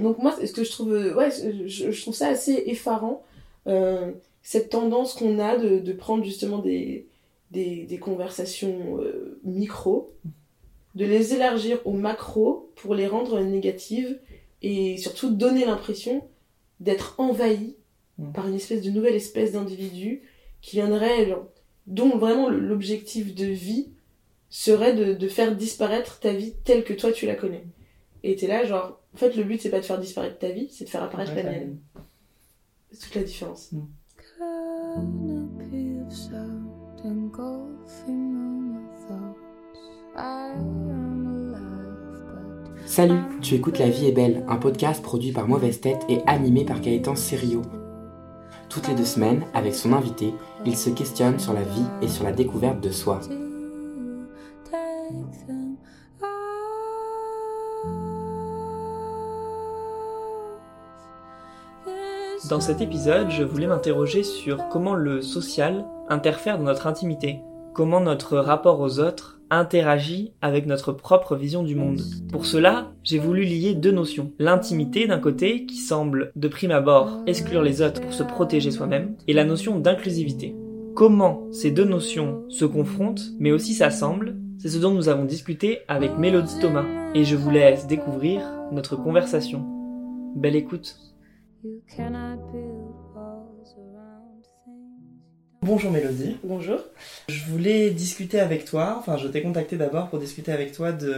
donc moi, ce que je trouve, ouais, je, je trouve ça assez effarant, euh, cette tendance qu'on a de, de, prendre justement des, des, des conversations euh, micro, de les élargir au macro pour les rendre négatives et surtout donner l'impression d'être envahi mmh. par une espèce de nouvelle espèce d'individu qui viendrait, dont vraiment l'objectif de vie serait de, de, faire disparaître ta vie telle que toi tu la connais. Et t'es là, genre, en fait, le but c'est pas de faire disparaître ta vie, c'est de faire apparaître la mienne. C'est toute la différence. Mm. Salut, tu écoutes La vie est belle, un podcast produit par Mauvaise Tête et animé par Gaëtan Serio. Toutes les deux semaines, avec son invité, il se questionne sur la vie et sur la découverte de soi. Dans cet épisode, je voulais m'interroger sur comment le social interfère dans notre intimité, comment notre rapport aux autres interagit avec notre propre vision du monde. Pour cela, j'ai voulu lier deux notions. L'intimité d'un côté, qui semble de prime abord exclure les autres pour se protéger soi-même, et la notion d'inclusivité. Comment ces deux notions se confrontent, mais aussi s'assemblent, c'est ce dont nous avons discuté avec Mélodie Thomas, et je vous laisse découvrir notre conversation. Belle écoute Bonjour Mélodie. Bonjour. Je voulais discuter avec toi, enfin je t'ai contacté d'abord pour discuter avec toi de,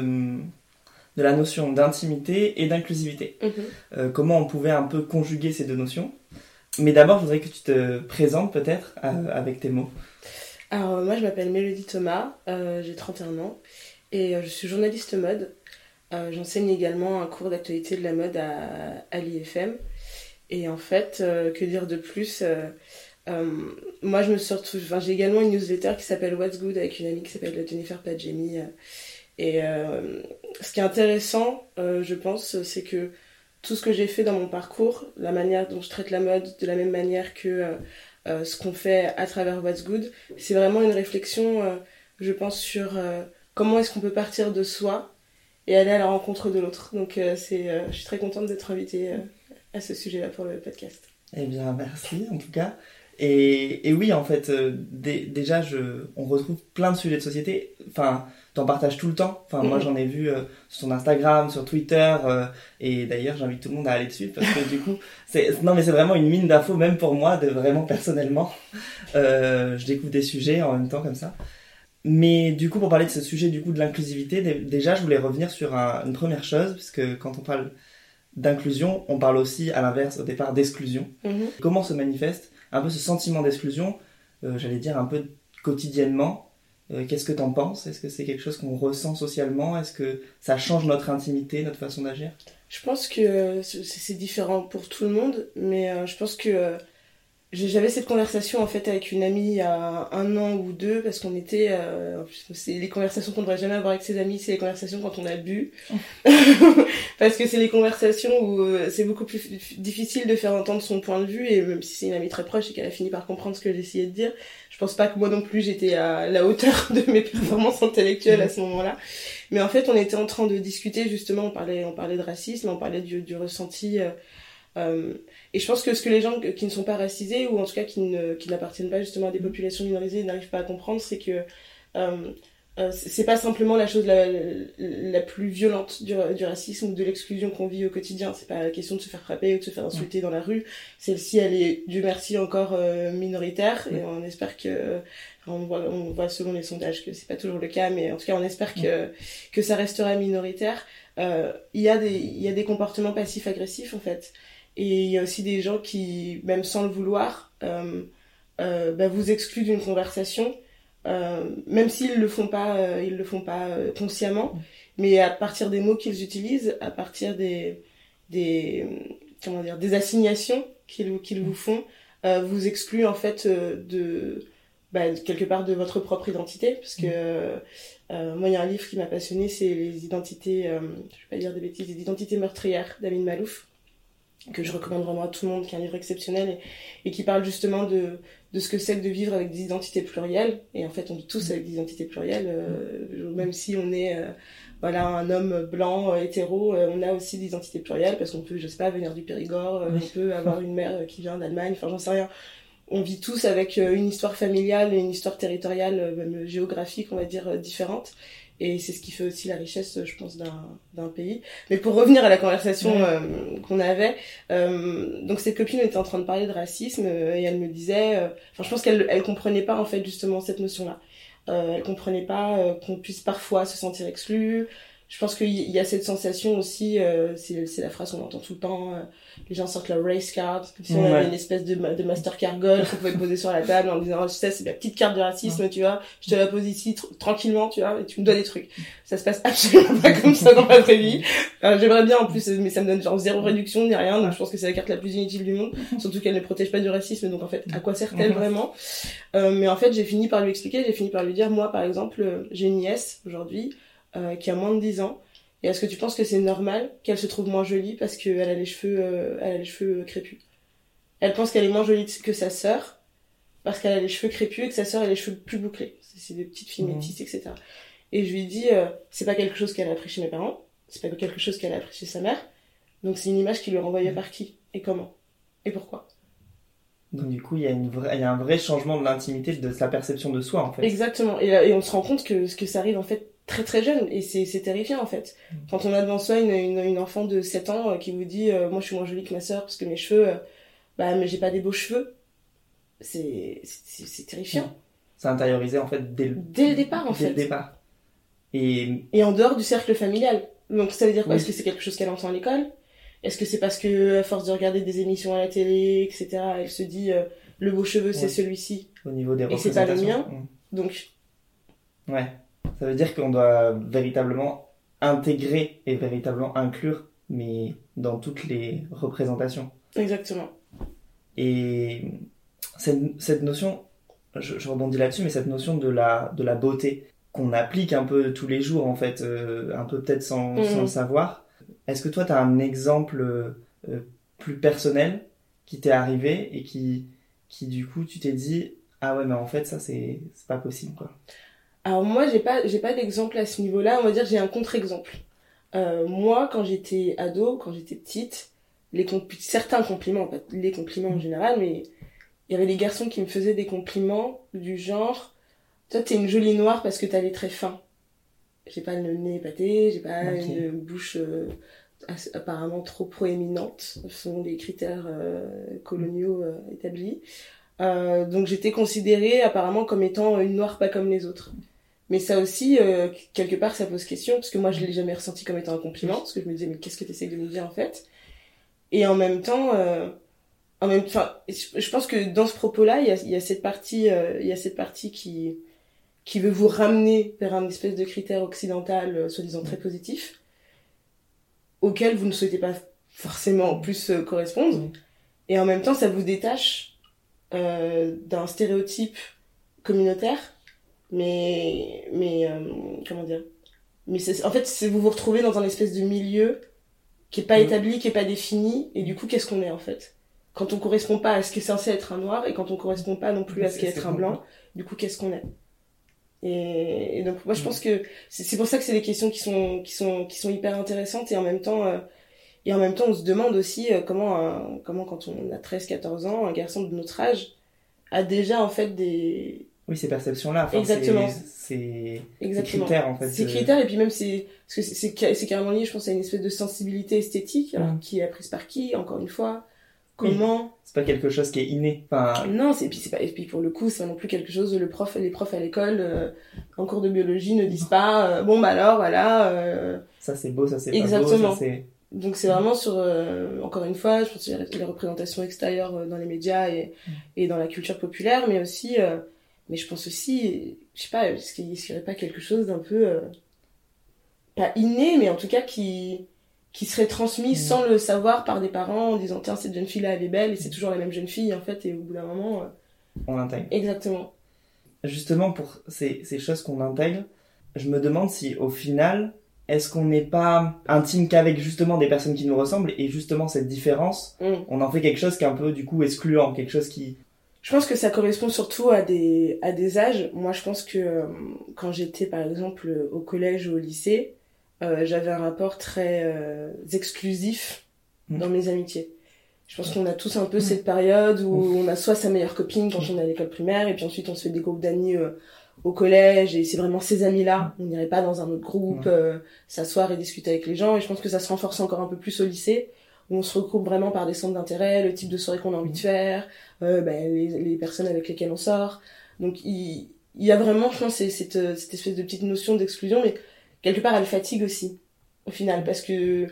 de la notion d'intimité et d'inclusivité. Mhm. Euh, comment on pouvait un peu conjuguer ces deux notions. Mais d'abord, je voudrais que tu te présentes peut-être euh, avec tes mots. Alors moi je m'appelle Mélodie Thomas, euh, j'ai 31 ans et je suis journaliste mode. J'enseigne également un cours d'actualité de la mode à, à l'IFM. Et en fait, euh, que dire de plus euh, euh, Moi, je me sors enfin, j'ai également une newsletter qui s'appelle What's Good avec une amie qui s'appelle Jennifer Padjemi. et ce qui est intéressant, je pense, c'est que tout ce que j'ai fait dans mon parcours, la manière dont je traite la mode, de la même manière que ce qu'on fait à travers What's Good, c'est vraiment une réflexion, je pense, sur comment est-ce qu'on peut partir de soi et aller à la rencontre de l'autre. Donc, je suis très contente d'être invitée à ce sujet-là pour le podcast. Eh bien, merci en tout cas. Et, et oui, en fait, euh, déjà, je, on retrouve plein de sujets de société. Enfin, t'en partages tout le temps. Enfin, moi, j'en ai vu euh, sur ton Instagram, sur Twitter. Euh, et d'ailleurs, j'invite tout le monde à aller dessus parce que du coup, c'est non, mais c'est vraiment une mine d'infos, même pour moi, de vraiment personnellement. je découvre des sujets en même temps comme ça. Mais du coup, pour parler de ce sujet du coup de l'inclusivité, déjà, je voulais revenir sur une première chose, puisque quand on parle d'inclusion, on parle aussi à l'inverse au départ d'exclusion. Mhm. Comment se manifeste un peu ce sentiment d'exclusion, euh, j'allais dire un peu quotidiennement euh, Qu'est-ce que t'en penses? Est-ce que c'est quelque chose qu'on ressent socialement? Est-ce que ça change notre intimité, notre façon d'agir? Je pense que c'est différent pour tout le monde, mais euh, je pense que j'avais cette conversation en fait avec une amie il y a un an ou deux parce qu'on était euh, c'est les conversations qu'on devrait jamais avoir avec ses amis c'est les conversations quand on a bu. Parce que c'est les conversations où euh, c'est beaucoup plus difficile de faire entendre son point de vue et même si c'est une amie très proche et qu'elle a fini par comprendre ce que j'essayais de dire je pense pas que moi non plus j'étais à la hauteur de mes performances intellectuelles à ce moment-là. Mais en fait on était en train de discuter justement on parlait on parlait de racisme on parlait du, du ressenti euh, euh, et je pense que ce que les gens qui ne sont pas racisés, ou en tout cas qui, ne, qui n'appartiennent pas justement à des populations minorisées, n'arrivent pas à comprendre, c'est que euh, euh, c'est pas simplement la chose la, la plus violente du, du racisme ou de l'exclusion qu'on vit au quotidien. C'est pas la question de se faire frapper ou de se faire insulter dans la rue. Celle-ci, elle est, du merci, encore euh, minoritaire. Et on espère que, on voit, on voit selon les sondages que c'est pas toujours le cas, mais en tout cas, on espère que, que ça restera minoritaire. Euh, il y a des, il y a des comportements passifs-agressifs, en fait. Et il y a aussi des gens qui, même sans le vouloir, euh, euh, bah, vous excluent d'une conversation, euh, même s'ils le font pas, ils le font pas consciemment, mais à partir des mots qu'ils utilisent, à partir des, des, comment dire, des assignations qu'ils qu'ils vous font, vous excluent en fait de, bah, quelque part de votre propre identité, parce que moi il y a un livre qui m'a passionné, c'est les identités, je vais pas dire des bêtises, les identités meurtrières d'Amin Malouf que je recommande vraiment à tout le monde, qui est un livre exceptionnel et, qui parle justement de, de ce que c'est que de vivre avec des identités plurielles. Et en fait, on vit tous avec des identités plurielles, euh, même si on est euh, voilà un homme blanc euh, hétéro, on a aussi des identités plurielles parce qu'on peut, je sais pas, venir du Périgord, on peut avoir une mère qui vient d'Allemagne, enfin j'en sais rien. On vit tous avec une histoire familiale et une histoire territoriale, même géographique, on va dire, différente et c'est ce qui fait aussi la richesse je pense d'un pays. Mais pour revenir à la conversation euh, qu'on avait euh, donc cette copine était en train de parler de racisme euh, et elle me disait enfin je pense qu'elle elle comprenait pas en fait justement cette notion là elle comprenait pas qu'on puisse parfois se sentir exclu je pense qu'il y a cette sensation aussi, euh, c'est la phrase qu'on entend tout le temps, euh, les gens sortent leur race card, comme si on avait une espèce de, de Mastercard Gold qu'on pouvait poser sur la table en disant, oh, tu sais, c'est la petite carte de racisme, tu vois, je te la pose ici tranquillement, tu vois, et tu me dois des trucs. Ça se passe absolument pas comme ça dans ma vraie vie. J'aimerais bien en plus, mais ça me donne genre zéro réduction ni rien, donc je pense que c'est la carte la plus inutile du monde, surtout qu'elle ne protège pas du racisme, donc en fait, à quoi sert-elle vraiment? Euh, Mais en fait, j'ai fini par lui expliquer, j'ai fini par lui dire, moi par exemple, euh, j'ai une nièce aujourd'hui, euh, qui a moins de 10 ans. Et est-ce que tu penses que c'est normal qu'elle se trouve moins jolie parce qu'elle a les cheveux, euh, elle a les cheveux crépus? Elle pense qu'elle est moins jolie que sa sœur parce qu'elle a les cheveux crépus et que sa sœur a les cheveux plus bouclés. C'est des petites filles mmh. métisses, etc. Et je lui dis, euh, c'est pas quelque chose qu'elle a appris chez mes parents, c'est pas quelque chose qu'elle a appris chez sa mère. Donc c'est une image qui lui est renvoyée mmh. par qui et comment et pourquoi? Donc du coup, il y a, une vraie, il y a un vrai changement de l'intimité, de sa perception de soi en fait. Exactement. Et, et on se rend compte que, que ça arrive en fait très très jeune et c'est terrifiant en fait. Mm. Quand on a devant soi une, une, une enfant de 7 ans euh, qui vous dit euh, moi je suis moins jolie que ma soeur parce que mes cheveux euh, bah mais j'ai pas des beaux cheveux. C'est c'est terrifiant. C'est intériorisé en fait dès le, dès le départ en dès fait. le départ. Et... et en dehors du cercle familial. Donc ça veut dire quoi? Est-ce que c'est quelque chose qu'elle entend à l'école? Est-ce que c'est parce que à force de regarder des émissions à la télé, etc. Elle se dit le beau cheveu c'est celui-ci. Au niveau des Et c'est pas le mien. Donc. Ouais. Ça veut dire qu'on doit véritablement intégrer et véritablement inclure, mais dans toutes les représentations. Exactement. Et cette, cette notion, je, rebondis là-dessus, mais cette notion de la, de la beauté qu'on applique un peu tous les jours, en fait, euh, un peu peut-être sans, mhm. sans, le savoir. Est-ce que toi, tu as un exemple euh, plus personnel qui t'est arrivé et qui, qui, du coup, tu t'es dit, ah ouais, mais en fait, ça, c'est pas possible, quoi. Alors moi, j'ai pas, j'ai pas d'exemple à ce niveau-là. On va dire j'ai un contre-exemple. Euh, moi, quand j'étais ado, quand j'étais petite, les certains compliments, pas les compliments en général, mais il y avait des garçons qui me faisaient des compliments du genre, toi t'es une jolie noire parce que t'as les traits fins. J'ai pas le nez épaté, j'ai pas une bouche euh, apparemment trop proéminente, selon les critères euh, coloniaux euh, établis. donc j'étais considérée apparemment comme étant une noire pas comme les autres. Mais ça aussi, euh, quelque part, ça pose question, parce que moi, je l'ai jamais ressenti comme étant un compliment, parce que je me disais, mais qu'est-ce que tu essayes de me dire, en fait? Et en même temps, euh, en même temps, je pense que dans ce propos-là, il y a, y a, cette partie, euh, il y a cette partie qui, qui veut vous ramener vers un espèce de critère occidental, euh, soi-disant très positif, auquel vous ne souhaitez pas forcément plus correspondre. Et en même temps, ça vous détache d'un stéréotype communautaire mais mais euh, comment dire? Mais en fait c'est vous vous retrouvez dans un espèce de milieu qui est pas mm. établi qui est pas défini et du coup qu'est-ce qu'on est en fait? Quand on correspond pas à ce qui est censé être un noir et quand on correspond pas non plus à ce qui est être un blanc du coup qu'est-ce qu'on est? Et, donc moi je mm. pense que c'est pour ça que c'est des questions qui sont qui sont qui sont hyper intéressantes et en même temps euh, et en même temps on se demande aussi euh, comment comment quand on a 13 14 ans un garçon de notre âge a déjà en fait des oui, ces perceptions-là. Exactement. C'est ces critères, en fait. Ces critères, et puis même, c'est c'est carrément lié, je pense, à une espèce de sensibilité esthétique, mm. qui est apprise par qui, encore une fois Comment C'est pas quelque chose qui est inné. Enfin... Non, et puis, pas, et puis pour le coup, c'est non plus quelque chose, le prof, les profs à l'école, euh, en cours de biologie, ne disent pas, euh, bon, bah alors, voilà. Euh, ça c'est beau, ça c'est pas beau. Ça, donc c'est vraiment sur, encore une fois, je pense que les représentations extérieures dans les médias et, mm. et dans la culture populaire, mais aussi mais je pense aussi, je sais pas, est-ce qu'il n'y aurait pas quelque chose d'un peu, euh, pas inné, mais en tout cas qui, qui serait transmis mm. sans le savoir par des parents en disant tiens cette jeune fille là elle est belle et c'est toujours la même jeune fille en fait et au bout d'un moment euh, on l'intègre exactement justement pour ces, ces choses qu'on intègre je me demande si au final est-ce qu'on n'est pas intime qu'avec justement des personnes qui nous ressemblent et justement cette différence, Mm. on en fait quelque chose qui est un peu du coup excluant, quelque chose qui... Je pense que ça correspond surtout à des, à des âges. Moi, je pense que euh, quand j'étais, par exemple, au collège ou au lycée, euh, j'avais un rapport très euh, exclusif Mm. dans mes amitiés. Je pense qu'on a tous un peu cette période où on a soit sa meilleure copine quand on est à l'école primaire, et puis ensuite on se fait des groupes d'amis euh, au collège, et c'est vraiment ces amis-là. On n'irait pas dans un autre groupe, euh, s'asseoir et discuter avec les gens, et je pense que ça se renforce encore un peu plus au lycée, on se regroupe vraiment par des centres d'intérêt, le type de soirée qu'on a envie de faire, euh, ben, les, les personnes avec lesquelles on sort. Donc il, il y a vraiment, je pense, cette, cette espèce de petite notion d'exclusion, mais quelque part elle fatigue aussi, au final, parce que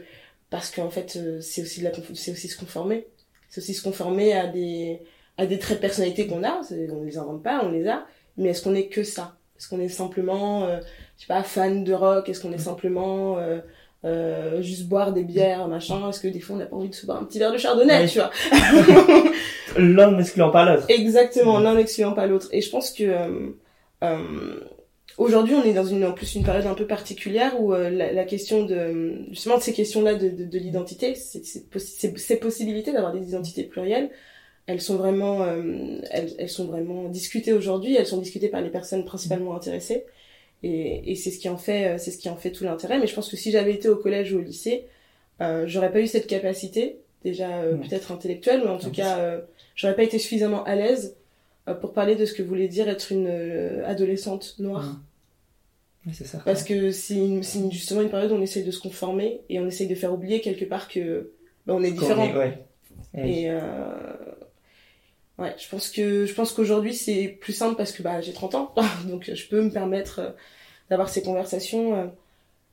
parce qu'en fait euh, c'est aussi c'est aussi se conformer, c'est aussi se conformer à des à des traits de personnalité qu'on a, on les invente pas, on les a, mais est-ce qu'on est que ça? Est-ce qu'on est simplement, euh, je sais pas, fan de rock? Est-ce qu'on est simplement euh, euh, juste boire des bières, machin Est-ce que des fois on n'a pas envie de se boire un petit verre de chardonnay, Oui. tu vois L'un n'excluant pas l'autre. Exactement, l'un n'excluant pas l'autre. Et je pense que euh, euh, aujourd'hui, on est dans une en plus une période un peu particulière où euh, la, la question de justement de ces questions-là de, de, de l'identité, ces possibilités d'avoir des identités plurielles, elles sont vraiment euh, elles, elles sont vraiment discutées aujourd'hui. Elles sont discutées par les personnes principalement intéressées. Et, et c'est ce qui en fait euh, c'est ce qui en fait tout l'intérêt. Mais je pense que si j'avais été au collège ou au lycée, euh, j'aurais pas eu cette capacité déjà euh, Ouais. peut-être intellectuelle, mais en tout cas euh, j'aurais pas été suffisamment à l'aise euh, pour parler de ce que voulait dire être une adolescente noire. Oui, c'est ça. Parce que c'est justement une période où on essaye de se conformer et on essaye de faire oublier quelque part que bah, on est différent. est- ouais. Et- Et ouais, je pense que je pense qu'aujourd'hui c'est plus simple parce que bah j'ai 30 ans, donc je peux me permettre euh, d'avoir ces conversations. euh.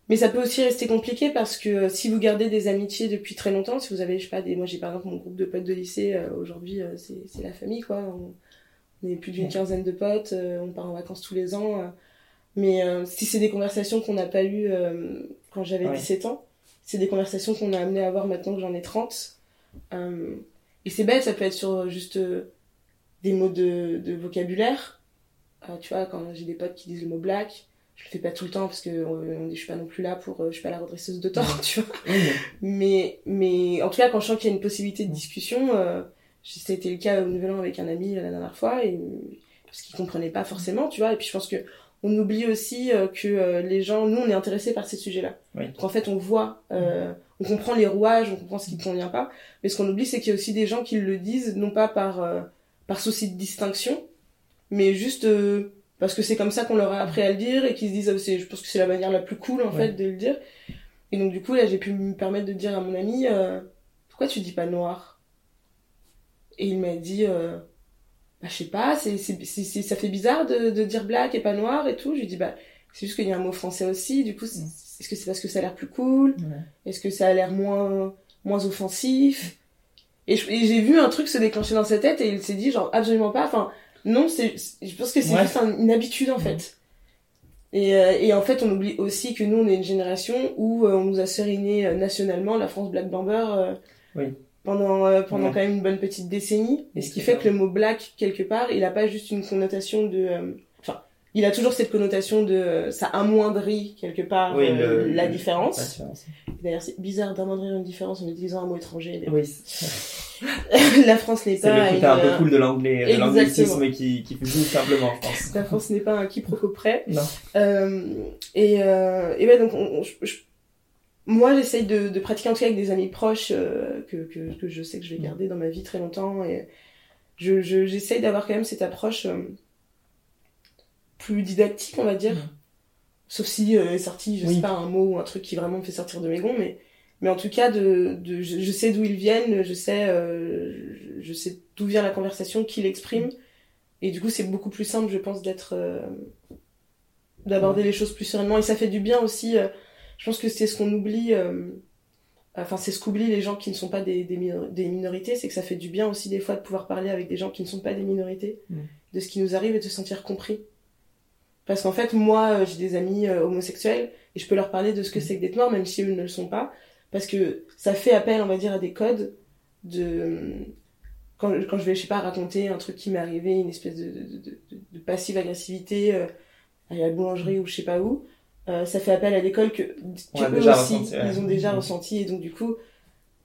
Mais ça peut aussi rester compliqué parce que euh, si vous gardez des amitiés depuis très longtemps, si vous avez, je sais pas, des, moi j'ai par exemple mon groupe de potes de lycée, aujourd'hui c'est c'est la famille quoi. On, on est plus d'une Ouais. quinzaine de potes, on part en vacances tous les ans. mais si c'est des conversations qu'on n'a pas eues quand j'avais Ouais. 17 ans, c'est des conversations qu'on a amené à avoir maintenant que j'en ai 30. Euh, et c'est bête, ça peut être sur juste euh, des mots de, de vocabulaire. Euh, tu vois, quand j'ai des potes qui disent le mot black, je le fais pas tout le temps parce que euh, je suis pas non plus là pour, euh, je suis pas la redresseuse de tort, tu vois. Mais- Mais, en tout cas, quand je sens qu'il y a une possibilité de discussion, euh, ça a été le cas au Nouvel An avec un ami euh, la dernière fois, et, parce qu'il comprenait pas forcément, tu vois. Et puis je pense que on oublie aussi euh, que euh, les gens, nous, on est intéressés par ces sujets-là. Oui. Donc en fait, on voit, euh, on comprend les rouages, on comprend ce qui ne convient pas. Mais ce qu'on oublie, c'est qu'il y a aussi des gens qui le disent, non pas par, euh, par souci de distinction, mais juste euh, parce que c'est comme ça qu'on leur a appris à le dire et qu'ils se disent, ah, c'est- je pense que c'est la manière la plus cool en Ouais. fait de le dire. Et donc du coup, là, j'ai pu me permettre de dire à mon ami, euh, pourquoi tu dis pas noir? Et il m'a dit, euh, bah, je sais pas, c'est, c'est, ça fait bizarre de, de dire black et pas noir et tout. Je lui dis, bah, c'est juste qu'il y a un mot français aussi, du coup, Mm. est-ce que c'est parce que ça a l'air plus cool? Ouais. Est-ce que ça a l'air moins, moins offensif? Et, j'ai vu un truc se déclencher dans sa tête et il s'est dit, genre, absolument pas. Enfin, non, c'est, je pense que c'est Ouais. juste un- une habitude en fait. Et, euh, et en fait, on oublie aussi que nous, on est une génération où euh, on nous a seriné euh, nationalement la France Black Bamber euh, Oui. pendant, euh, pendant Ouais. quand même une bonne petite décennie. Et ce qui fait que le mot black, quelque part, il a pas juste une connotation de... euh, il a toujours cette connotation de... euh, ça amoindrit quelque part Oui, euh, le- la le- différence. la différence. D'ailleurs, c'est bizarre d'amoindrir une différence en utilisant un mot étranger. mais Oui, c'est la France n'est c'est pas le côté une- un peu cool de l'anglais, de Exactement. l'anglicisme qui, qui joue simplement, je pense. La France n'est pas un quiproquo près. Non. Euh, et, euh, et ouais, donc, on- on- je- je- moi, j'essaye de, de pratiquer en tout cas avec des amis proches euh, que, que, que je sais que je vais garder dans ma vie très longtemps. Et je, je, j'essaye d'avoir quand même cette approche euh, plus didactique, on va dire. Mm. Sauf si euh, est sorti, je Oui. sais pas, un mot ou un truc qui vraiment me fait sortir de mes gonds, mais, mais en tout cas, de, de, je, je sais d'où ils viennent, je sais, euh, je, sais d'où vient la conversation, qui l'exprime. Et du coup, c'est beaucoup plus simple, je pense, d'être. euh, d'aborder les choses plus sereinement. Et ça fait du bien aussi. euh, je pense que c'est ce qu'on oublie. euh, Enfin, c'est ce qu'oublient les gens qui ne sont pas des, des, minor- des minorités, c'est que ça fait du bien aussi des fois de pouvoir parler avec des gens qui ne sont pas des minorités, Mm. de ce qui nous arrive et de se sentir compris. Parce qu'en fait, moi, euh, j'ai des amis euh, homosexuels et je peux leur parler de ce que Mm. c'est que d'être noir, même si eux ne le sont pas, parce que ça fait appel, on va dire, à des codes de quand, quand je vais, je sais pas, raconter un truc qui m'est arrivé, une espèce de, de, de, de- de passive agressivité euh, à la boulangerie ou je sais pas où, euh, ça fait appel à l'école que, que eux aussi ressenti, ouais. ils ont déjà Mhm. ressenti et donc du coup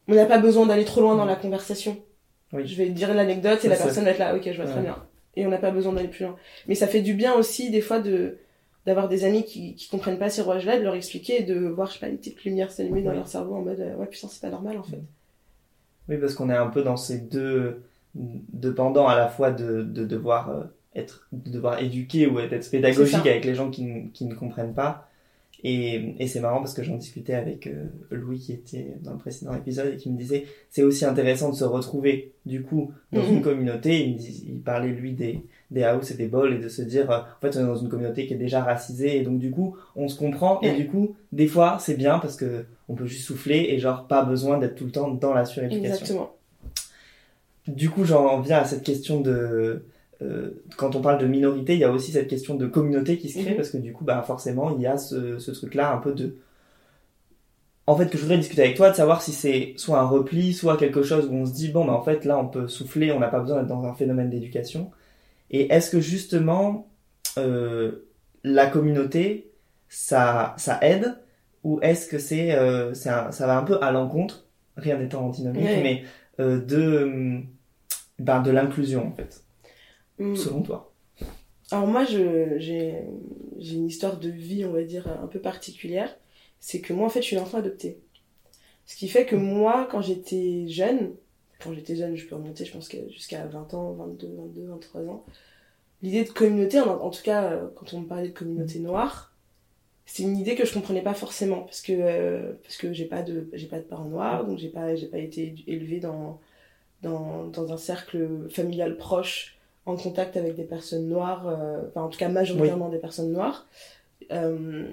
on n'a pas besoin d'aller trop loin dans la conversation. Oui. Je vais dire l'anecdote et la personne va être là, ok je vois très bien. Et on n'a pas besoin d'aller plus loin. Mais ça fait du bien aussi des fois de d'avoir des amis qui, qui comprennent pas ces rouages-là, de leur expliquer et de voir, je sais pas, une petite lumière s'allumer dans leur cerveau en mode, euh, ouais putain c'est pas normal en fait. Oui, parce qu'on est un peu dans ces deux, deux pendants à la fois de, de devoir euh, être, de devoir éduquer ou être pédagogique avec les gens qui, qui ne comprennent pas. Et, et c'est marrant parce que j'en discutais avec euh, Louis qui était dans le précédent épisode et qui me disait c'est aussi intéressant de se retrouver du coup dans Mhm. une communauté. Il, parlait lui des, des house et des balls et de se dire euh, en fait on est dans une communauté qui est déjà racisée et donc du coup on se comprend et du coup des fois c'est bien parce que on peut juste souffler et genre pas besoin d'être tout le temps dans la suréducation. Exactement. Du coup, j'en viens à cette question de. Euh, quand on parle de minorité, il y a aussi cette question de communauté qui se crée Mhm. parce que du coup, bah, forcément, il y a ce, ce truc-là un peu de. En fait, que je voudrais discuter avec toi, de savoir si c'est soit un repli, soit quelque chose où on se dit, bon, bah, en fait, là, on peut souffler, on n'a pas besoin d'être dans un phénomène d'éducation. Et est-ce que justement, euh, la communauté, ça, ça aide? Ou est-ce que c'est, euh, c'est un- ça va un peu à l'encontre, rien n'étant antinomique, Ouais. mais euh, de, ben, de l'inclusion, en fait, Mm. selon toi Alors moi, j'ai, une histoire de vie, on va dire, un peu particulière. C'est que moi, en fait, je suis une enfant adoptée. Ce qui fait que moi, quand j'étais jeune, quand j'étais jeune, je peux remonter, je pense jusqu'à 20 ans, 22, 22, 23 ans, l'idée de communauté, en, en tout cas, euh, quand on me parlait de communauté noire, c'est une idée que je comprenais pas forcément parce que euh, parce que j'ai pas de j'ai pas de parents noirs donc j'ai pas j'ai pas été élevée dans dans dans un cercle familial proche en contact avec des personnes noires, euh, enfin en tout cas majoritairement des personnes noires. Euh,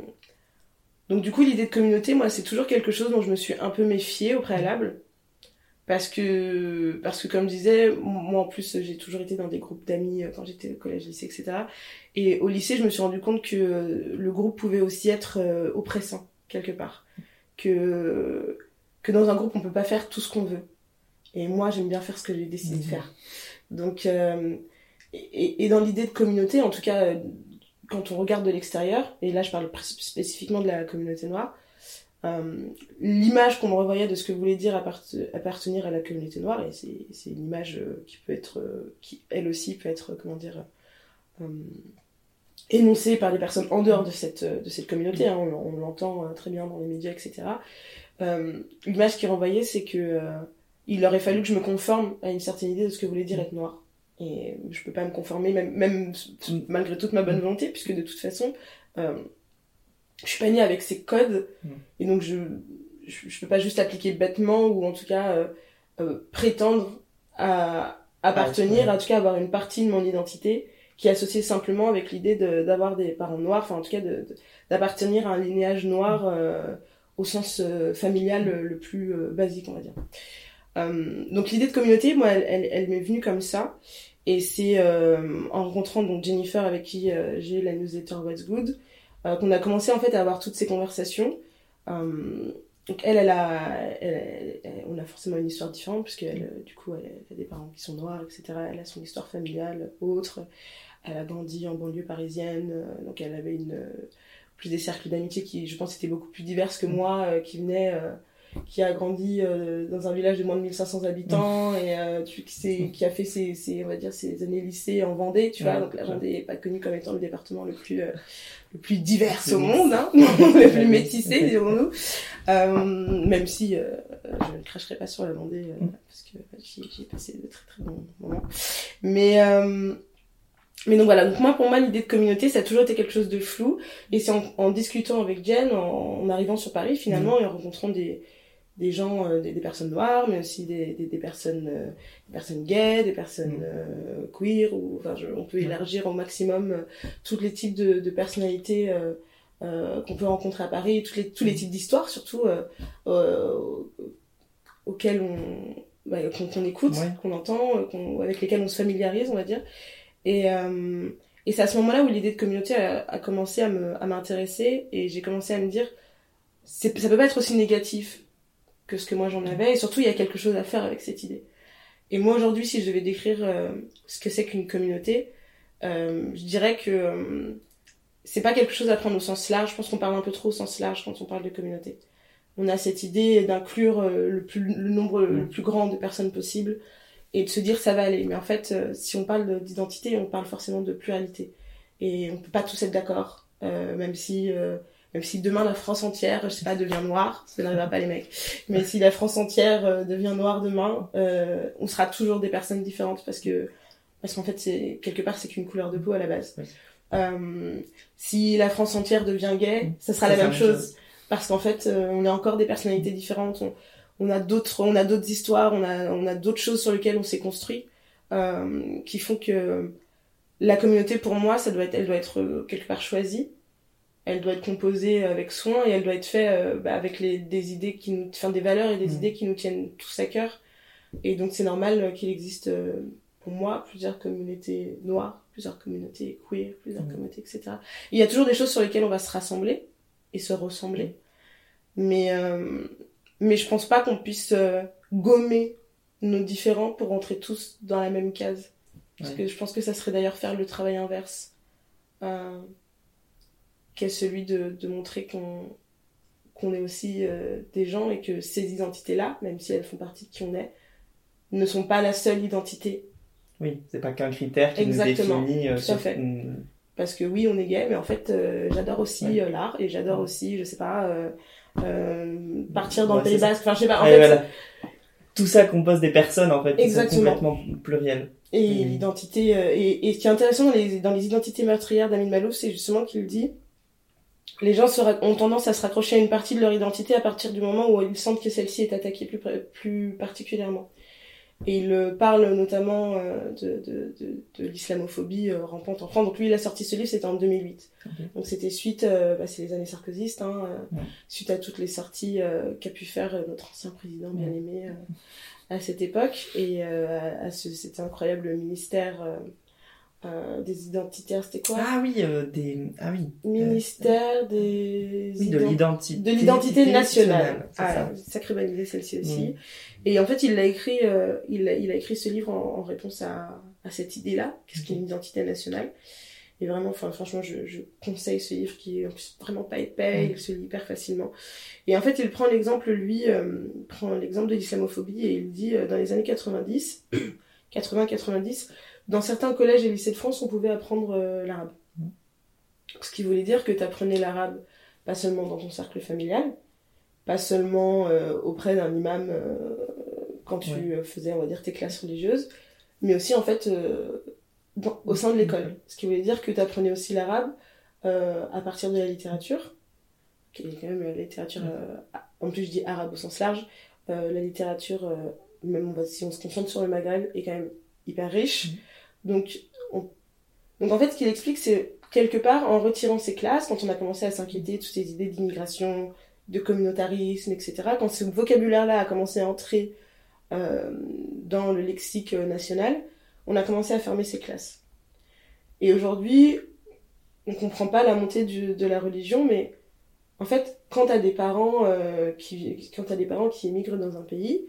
donc du coup l'idée de communauté, moi c'est toujours quelque chose dont je me suis un peu méfiée au préalable. Parce que, parce que comme je disais, moi en plus j'ai toujours été dans des groupes d'amis euh, quand j'étais au collège, lycée, etc. Et au lycée je me suis rendu compte que le groupe pouvait aussi être oppressant quelque part. Que, que dans un groupe on peut pas faire tout ce qu'on veut. Et moi j'aime bien faire ce que j'ai décidé de Mhm. faire. Donc, euh, et, dans l'idée de communauté, en tout cas, euh, quand on regarde de l'extérieur, et là je parle spécifiquement de la communauté noire, euh, l'image qu'on me renvoyait de ce que voulait dire apparte- appartenir à la communauté noire, et c'est une image euh, qui peut être, qui elle aussi peut être, comment dire, énoncée par les personnes en dehors de cette, communauté, hein, on, l'entend très bien dans les médias, etc. L'image qui renvoyait, c'est que il aurait fallu que je me conforme à une certaine idée de ce que voulait dire être noir. Et je peux pas me conformer, même, même malgré toute ma bonne volonté, puisque de toute façon, euh, je suis pas née avec ces codes, Mm. et donc je, je, je peux pas juste appliquer bêtement, ou en tout cas euh, euh, prétendre à appartenir, en tout cas avoir une partie de mon identité qui est associée simplement avec l'idée de- d'avoir des parents noirs, enfin en tout cas de- de- d'appartenir à un linéage noir euh, au sens familial le, le plus basique, on va dire. Euh, donc l'idée de communauté, moi, elle, elle, elle m'est venue comme ça. Et c'est euh, en rencontrant donc Jennifer avec qui euh, j'ai la newsletter What's Good qu'on a commencé en fait à avoir toutes ces conversations. Donc elle, elle a, elle, elle- elle- on a forcément une histoire différente puisque du coup, elle, a des parents qui sont noirs, etc. Elle a son histoire familiale autre. Elle a grandi en banlieue parisienne, donc elle avait une plus des cercles d'amitié qui, je pense, étaient beaucoup plus diverses que moi, euh, qui venaient qui a grandi euh, dans un village de moins de 1500 habitants et euh, tu, qui, a fait ses, ses, on va dire, ses années lycée en Vendée, tu vois. Ouais, donc la. Vendée est pas connue comme étant le département le plus, euh, le plus divers au monde, hein, le plus métissé, dirons-nous. Euh, même si je ne cracherai pas sur la Vendée Mm. parce que j'y j'y ai passé de très très bons moments. Mais, mais donc voilà, donc moi pour moi l'idée de communauté ça a toujours été quelque chose de flou et c'est en, en discutant avec Jen, en, en arrivant sur Paris finalement et en rencontrant des, des gens, euh, des, des personnes noires, mais aussi des, des, des personnes, euh, personnes gays, des personnes Mm. euh, queer, ou enfin, je- on peut Ouais. élargir au maximum tous les types de, de personnalités qu'on peut rencontrer à Paris, tous les, tous les Mm. types d'histoires surtout auxquelles on, bah, qu'on écoute, Ouais. qu'on entend, qu'on- avec lesquels on se familiarise, on va dire. Et, et c'est à ce moment-là où l'idée de communauté a, a commencé à me- à m'intéresser et j'ai commencé à me dire, ça peut pas être aussi négatif que ce que moi j'en avais et surtout il y a quelque chose à faire avec cette idée. Et moi aujourd'hui, si je devais décrire euh, ce que c'est qu'une communauté, euh, je dirais que euh, c'est pas quelque chose à prendre au sens large. Je pense qu'on parle un peu trop au sens large quand on parle de communauté. On a cette idée d'inclure euh, le, plus, le nombre le plus grand de personnes possible et de se dire ça va aller. Mais en fait, si on parle d'identité, on parle forcément de pluralité. Et on peut pas tous être d'accord, même si même si demain la France entière, je sais pas, devient noire, ça n'arrivera pas les mecs. Mais si la France entière euh, devient noire demain, euh, on sera toujours des personnes différentes parce que parce qu'en fait c'est quelque part c'est qu'une couleur de peau à la base. Oui. Euh, si la France entière devient gay, ça sera Ça la même chose parce qu'en fait euh, on est encore des personnalités différentes, on, on a d'autres on a d'autres histoires, on a on a d'autres choses sur lesquelles on s'est construit euh, qui font que la communauté pour moi ça doit être elle doit être quelque part choisie elle doit être composée avec soin et elle doit être faite euh, bah, avec les, des idées qui nous, enfin des valeurs et des Mm. idées qui nous tiennent tous à cœur. Et donc c'est normal euh, qu'il existe euh, pour moi plusieurs communautés noires, plusieurs communautés queer, plusieurs Mm. communautés, etc. Il y a toujours des choses sur lesquelles on va se rassembler et se ressembler. Mais, euh, mais je pense pas qu'on puisse euh, gommer nos différents pour rentrer tous dans la même case. Parce Ouais. que je pense que ça serait d'ailleurs faire le travail inverse. Euh, qu'est celui de, de montrer qu'on qu'on est aussi euh, des gens et que ces identités-là, même si elles font partie de qui on est, ne sont pas la seule identité. Oui, c'est pas qu'un critère qui Exactement, nous définit. euh, tout à sur- fait. Parce que oui, on est gay, mais en fait, euh, j'adore aussi Ouais. l'art et j'adore aussi, je sais pas, partir dans Ouais, le Pays. Basque. Enfin, je sais pas. En fait, voilà. Tout ça compose des personnes en fait, qui Exactement. sont complètement plurielles. Et l'identité. et, et ce qui est intéressant dans les, dans les identités meurtrières d'Amin Malouf, c'est justement qu'il dit les gens ont tendance à se raccrocher à une partie de leur identité à partir du moment où ils sentent que celle-ci est attaquée plus, plus particulièrement. Et il euh, parle notamment euh, de, de, de, de l'islamophobie euh, rampante en France. Donc lui, il a sorti ce livre, c'était en 2008. Ok. Donc c'était suite, bah, c'est les années sarkozystes, hein, Ouais. suite à toutes les sorties qu'a pu faire notre ancien président bien aimé à cette époque. Et à, à ce, cet incroyable ministère euh, euh, des identitaires, c'était quoi Ah oui, euh, des. Ah oui. Ministère des Oui, de ident- l'identité. de l'identité nationale. c'est Ah, ça. sacrée bonne idée celle-ci aussi. Et en fait, il l'a écrit, euh, il, a, il a écrit ce livre en, en réponse à, à cette idée-là, qu'est-ce qu'est une identité nationale. Et vraiment, enfin, franchement, je, je conseille ce livre qui est vraiment pas épais, Mm. il se lit hyper facilement. Et en fait, il prend l'exemple, lui, euh, prend l'exemple de l'islamophobie et il dit, euh, dans les années 90, 80-90, dans certains collèges et lycées de France, on pouvait apprendre euh, l'arabe. Mm. Ce qui voulait dire que tu apprenais l'arabe pas seulement dans ton cercle familial, pas seulement euh, auprès d'un imam euh, quand tu Ouais. faisais, on va dire, tes classes religieuses, mais aussi en fait dans- au sein de l'école. Ce qui voulait dire que tu apprenais aussi l'arabe à partir de la littérature, qui est quand même la littérature, euh, en plus je dis arabe au sens large, la littérature, même si on se concentre sur le Maghreb, est quand même hyper riche. Donc, on- Donc en fait, ce qu'il explique, c'est quelque part, en retirant ces classes, quand on a commencé à s'inquiéter de toutes ces idées d'immigration, de communautarisme, etc., quand ce vocabulaire-là a commencé à entrer euh, dans le lexique euh, national, on a commencé à fermer ces classes. Et aujourd'hui, on comprend pas la montée de la religion, mais en fait, quand t'as des parents euh, qui, quand t'as des parents qui émigrent dans un pays,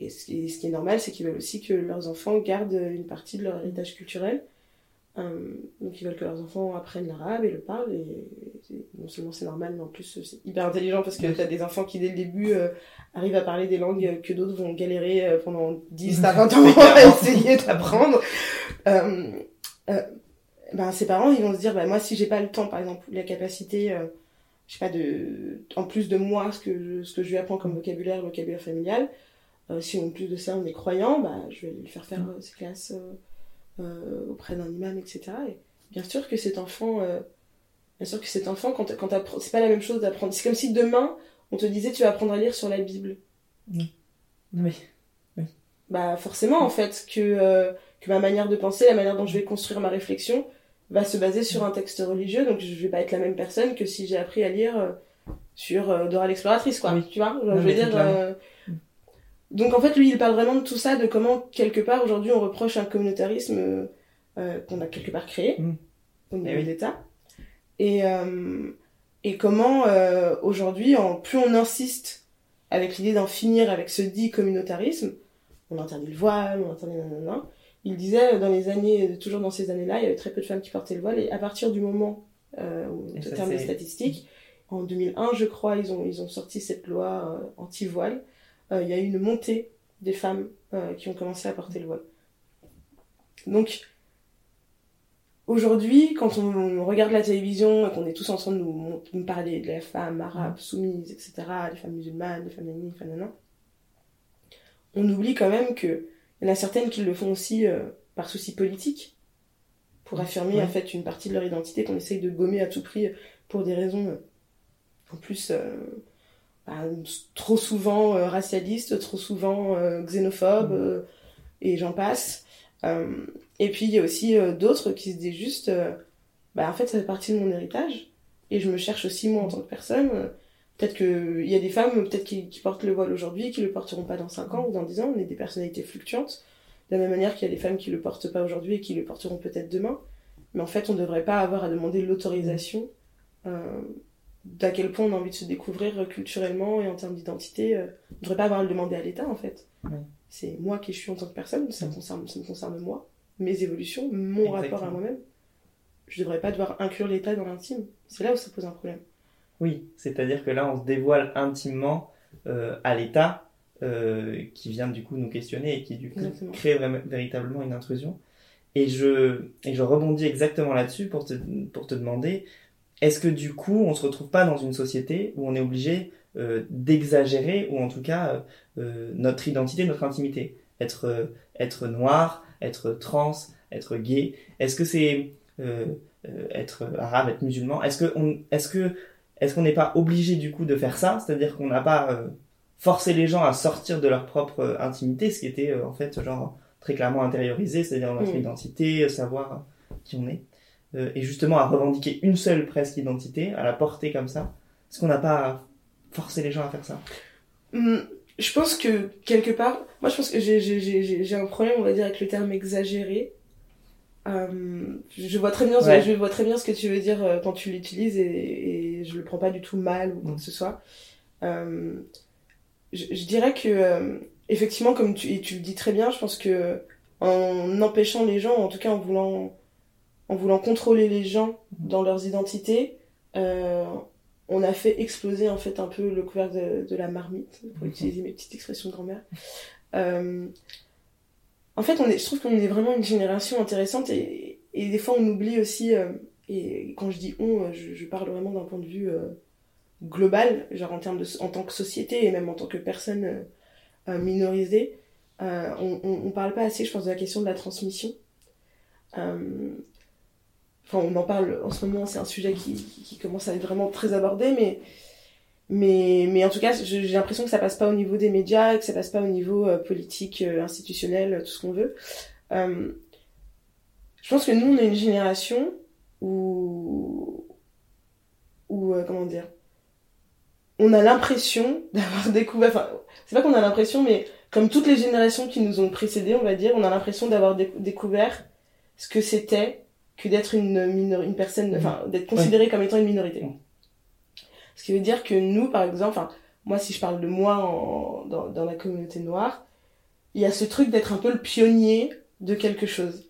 et ce qui, ce qui est normal, c'est qu'ils veulent aussi que leurs enfants gardent une partie de leur héritage culturel. Euh, donc ils veulent que leurs enfants apprennent l'arabe et le parlent. Et, et non seulement c'est normal, mais en plus c'est hyper intelligent parce que t'as des enfants qui dès le début euh, arrivent à parler des langues que d'autres vont galérer euh, pendant 10 à 20 ans à essayer d'apprendre. Euh, euh, ben, ses parents, ils vont se dire, bah, moi, si j'ai pas le temps, par exemple, la capacité, euh, je sais pas, de, en plus de moi, ce que je, ce que je lui apprends comme vocabulaire, vocabulaire familial, euh, si en plus de ça on est croyant, bah, je vais lui faire faire euh, ses classes euh, euh, auprès d'un imam, etc. Et bien sûr que cet enfant, euh, bien sûr que cet enfant, quand, quand c'est pas la même chose d'apprendre. C'est comme si demain, on te disait, tu vas apprendre à lire sur la Bible. Oui. Bah, forcément, en fait, que, euh, que ma manière de penser, la manière dont je vais construire ma réflexion, va se baser sur un texte religieux, donc je vais pas être la même personne que si j'ai appris à lire euh, sur euh, Dora l'exploratrice, quoi. Oui. Tu vois Je Non, veux dire. Donc en fait, lui, il parle vraiment de tout ça, de comment, quelque part, aujourd'hui, on reproche un communautarisme euh, euh, qu'on a quelque part créé Mm. au niveau Eh oui. de l'État. Et, euh, et comment, euh, aujourd'hui, en, plus on insiste avec l'idée d'en finir avec ce dit communautarisme, on interdit le voile, on interdit nanana. Il disait, dans les années, toujours dans ces années-là, il y avait très peu de femmes qui portaient le voile, et à partir du moment euh, en ça, termes de statistiques. En 2001, je crois, ils ont, ils ont sorti cette loi euh, anti-voile. Euh, Il y a eu une montée des femmes euh, qui ont commencé à porter le voile. Donc, aujourd'hui, quand on regarde la télévision et qu'on est tous en train de nous, parler de la femme arabe soumise, etc., des femmes musulmanes, des femmes nani, des femmes on oublie quand même que il y en a certaines qui le font aussi euh, par souci politique, pour affirmer Ouais. en fait une partie de leur identité qu'on essaye de gommer à tout prix pour des raisons en plus euh, trop souvent euh, racialistes, trop souvent euh, xénophobes, Mhm. euh, et j'en passe. Et puis il y a aussi d'autres qui se disent juste, bah en fait ça fait partie de mon héritage, et je me cherche aussi moi en tant que personne. Peut-être qu'il y a des femmes peut-être qui, qui portent le voile aujourd'hui, qui le porteront pas dans 5 ans ou dans 10 ans, on est des personnalités fluctuantes. De la même manière qu'il y a des femmes qui le portent pas aujourd'hui et qui le porteront peut-être demain. Mais en fait, on ne devrait pas avoir à demander l'autorisation euh, d'à quel point on a envie de se découvrir culturellement et en termes d'identité. euh, on ne devrait pas avoir à le demander à l'État, en fait. C'est moi qui je suis en tant que personne, ça, Mm. concerne, ça me concerne moi, mes évolutions, mon rapport à moi-même. Je ne devrais pas devoir inclure l'État dans l'intime. C'est là où ça pose un problème. Oui, c'est-à-dire que là, on se dévoile intimement euh, à l'État euh, qui vient du coup nous questionner et qui du coup Exactement. crée véritablement une intrusion. Et je, et je rebondis exactement là-dessus pour te, pour te demander, est-ce que du coup, on se retrouve pas dans une société où on est obligé euh, d'exagérer, ou en tout cas, euh, notre identité, notre intimité? Être, euh, être noir, être trans, être gay, est-ce que c'est euh, euh, être arabe, être musulman? Est-ce que on, est-ce que est-ce qu'on n'est pas obligé du coup de faire ça? C'est-à-dire qu'on n'a pas euh, forcé les gens à sortir de leur propre euh, intimité, ce qui était euh, en fait genre très clairement intériorisé, c'est-à-dire notre Mm. identité, euh, savoir euh, qui on est, Euh, et justement à revendiquer une seule presque identité, à la porter comme ça. Est-ce qu'on n'a pas forcé les gens à faire ça? Hum, Je pense que quelque part, moi je pense que j'ai- un problème, on va dire, avec le terme exagéré. Hum, je vois très bien, Ouais. je vois très bien ce que tu veux dire euh, quand tu l'utilises et, et je le prends pas du tout mal ou quoi Mm. que ce soit. Je, je dirais que euh, effectivement, comme tu, et tu le dis très bien, je pense que en empêchant les gens, en tout cas en voulant en voulant contrôler les gens dans leurs identités, euh, on a fait exploser en fait un peu le couvercle de, de la marmite, pour Mhm. utiliser mes petites expressions de grand-mère. Euh, en fait, on est, je trouve qu'on est vraiment une génération intéressante et, et des fois on oublie aussi, euh, et quand je dis on, je, je parle vraiment d'un point de vue global, genre en termes de, en tant que société et même en tant que personne minorisée, on, on parle pas assez, je pense, de la question de la transmission. Euh, Enfin, on en parle en ce moment, c'est un sujet qui, commence à être vraiment très abordé, mais, en tout cas, j'ai l'impression que ça passe pas au niveau des médias, que ça passe pas au niveau euh, politique, euh, institutionnel, tout ce qu'on veut. Euh, je pense que nous, on est une génération où, où euh, comment dire, on a l'impression d'avoir découvert, enfin, c'est pas qu'on a l'impression, mais comme toutes les générations qui nous ont précédés, on va dire, on a l'impression d'avoir dé- découvert ce que c'était que d'être une, minor- une personne, enfin, d'être considéré comme étant une minorité. Mhm. Ce qui veut dire que nous, par exemple, enfin, moi, si je parle de moi en- dans, dans la communauté noire, il y a ce truc d'être un peu le pionnier de quelque chose.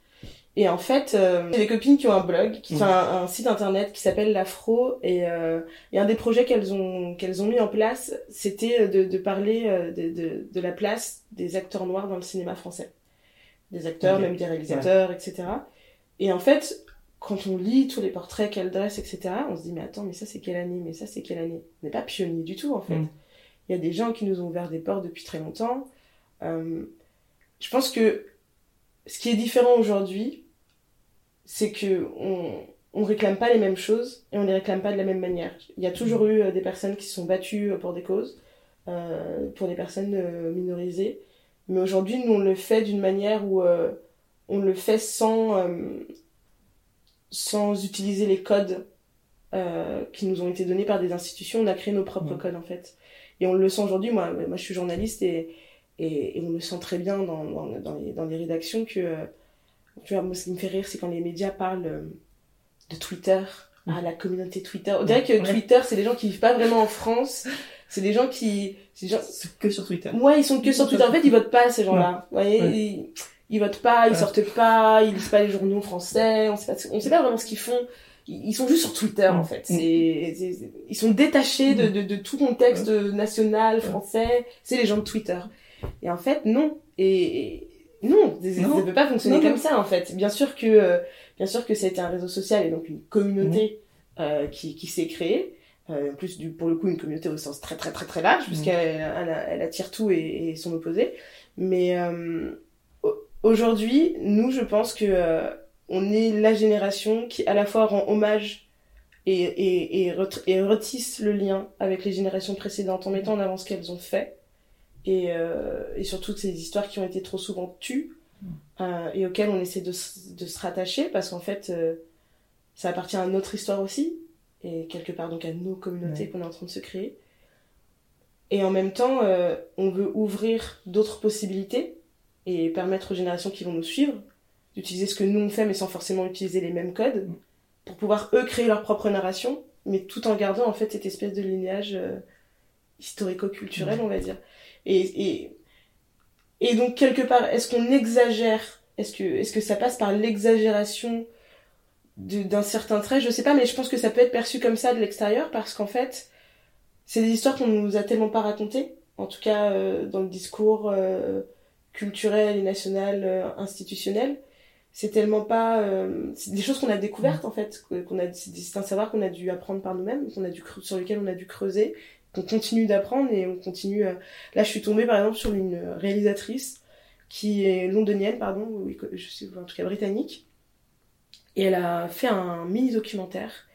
Et en fait, euh, j'ai des copines qui ont un blog, qui enfin, un, un site internet qui s'appelle l'Afro, et, euh, et un des projets qu'elles ont qu'elles ont mis en place, c'était de, de parler euh, de, de, de la place des acteurs noirs dans le cinéma français, des acteurs, même des réalisateurs, etc. Et en fait, quand on lit tous les portraits qu'elles dressent, etc., on se dit mais attends, mais ça c'est quelle année, mais ça c'est quelle année? On n'est pas pionnier du tout en fait. Mhm. Il y a des gens qui nous ont ouvert des portes depuis très longtemps. Euh, je pense que ce qui est différent aujourd'hui, c'est que on, on réclame pas les mêmes choses et on les réclame pas de la même manière. Il y a toujours eu euh, des personnes qui se sont battues euh, pour des causes, euh, pour des personnes minorisées, mais aujourd'hui nous on le fait d'une manière où on le fait sans euh, sans utiliser les codes euh, qui nous ont été donnés par des institutions. On a créé nos propres codes en fait, et on le sent aujourd'hui. Moi, moi je suis journaliste et et, et on le sent très bien dans, dans, dans, les, dans les rédactions que, euh, tu vois, moi ce qui me fait rire, c'est quand les médias parlent euh, de Twitter, à la communauté Twitter. On dirait que Ouais. Twitter, c'est des gens qui vivent pas vraiment en France, c'est des gens qui... c'est gens... Que sur Twitter. Ouais, ils sont que sur Twitter. En fait, ils votent pas, ces gens-là. Vous voyez, ils, ils votent pas, ils sortent pas, ils lisent pas les journaux français, on sait pas, on sait pas vraiment ce qu'ils font. ils sont juste sur Twitter en fait. C'est, ils sont détachés de, de, de tout contexte national, français. C'est les gens de Twitter. Et en fait, non. Et, non, ça ne peut pas fonctionner comme ça en fait. Bien sûr que, euh, bien sûr que c'était un réseau social et donc une communauté euh, qui, qui s'est créée. Euh, en plus, du, pour le coup, une communauté au sens très très très très large, puisqu'elle elle, attire tout et, et, son opposé. Mais aujourd'hui, nous, je pense que euh, on est la génération qui à la fois rend hommage et, et, et, et, retisse le lien avec les générations précédentes en mettant en avant ce qu'elles ont fait et, euh, et surtout ces histoires qui ont été trop souvent tues euh, et auxquelles on essaie de, de se rattacher parce qu'en fait euh, ça appartient à notre histoire aussi et quelque part donc à nos communautés qu'on est en train de se créer. Et en même temps euh, on veut ouvrir d'autres possibilités et permettre aux générations qui vont nous suivre d'utiliser ce que nous on fait mais sans forcément utiliser les mêmes codes mm. pour pouvoir eux créer leur propre narration mais tout en gardant en fait cette espèce de lignage euh, historico-culturel mm. on va dire et, et, et donc quelque part est-ce qu'on exagère? Est-ce que est-ce que ça passe par l'exagération d'un certain trait? Je sais pas mais je pense que ça peut être perçu comme ça de l'extérieur parce qu'en fait c'est des histoires qu'on nous a tellement pas racontées en tout cas euh, dans le discours euh, culturel et national euh, institutionnel. C'est tellement pas euh, c'est des choses qu'on a découvertes en fait qu'on a c'est un savoir qu'on a dû apprendre par nous-mêmes qu'on a dû sur lequel on a dû creuser qu'on continue d'apprendre et on continue euh, là je suis tombée par exemple sur une réalisatrice qui est londonienne pardon ou je sais en tout cas britannique. Et elle a fait un mini documentaire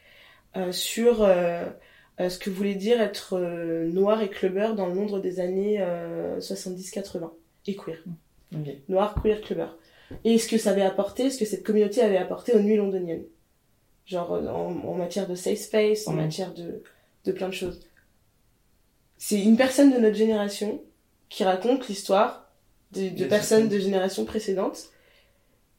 euh, sur euh, ce que voulait dire être noir et clubber dans le Londres des années 70-80 et queer Okay. Noir, queer, clubber. Et ce que ça avait apporté, ce que cette communauté avait apporté aux nuits londoniennes. Genre en, en matière de safe space, en Mm. matière de, de plein de choses. C'est une personne de notre génération qui raconte l'histoire de, personnes de générations précédentes.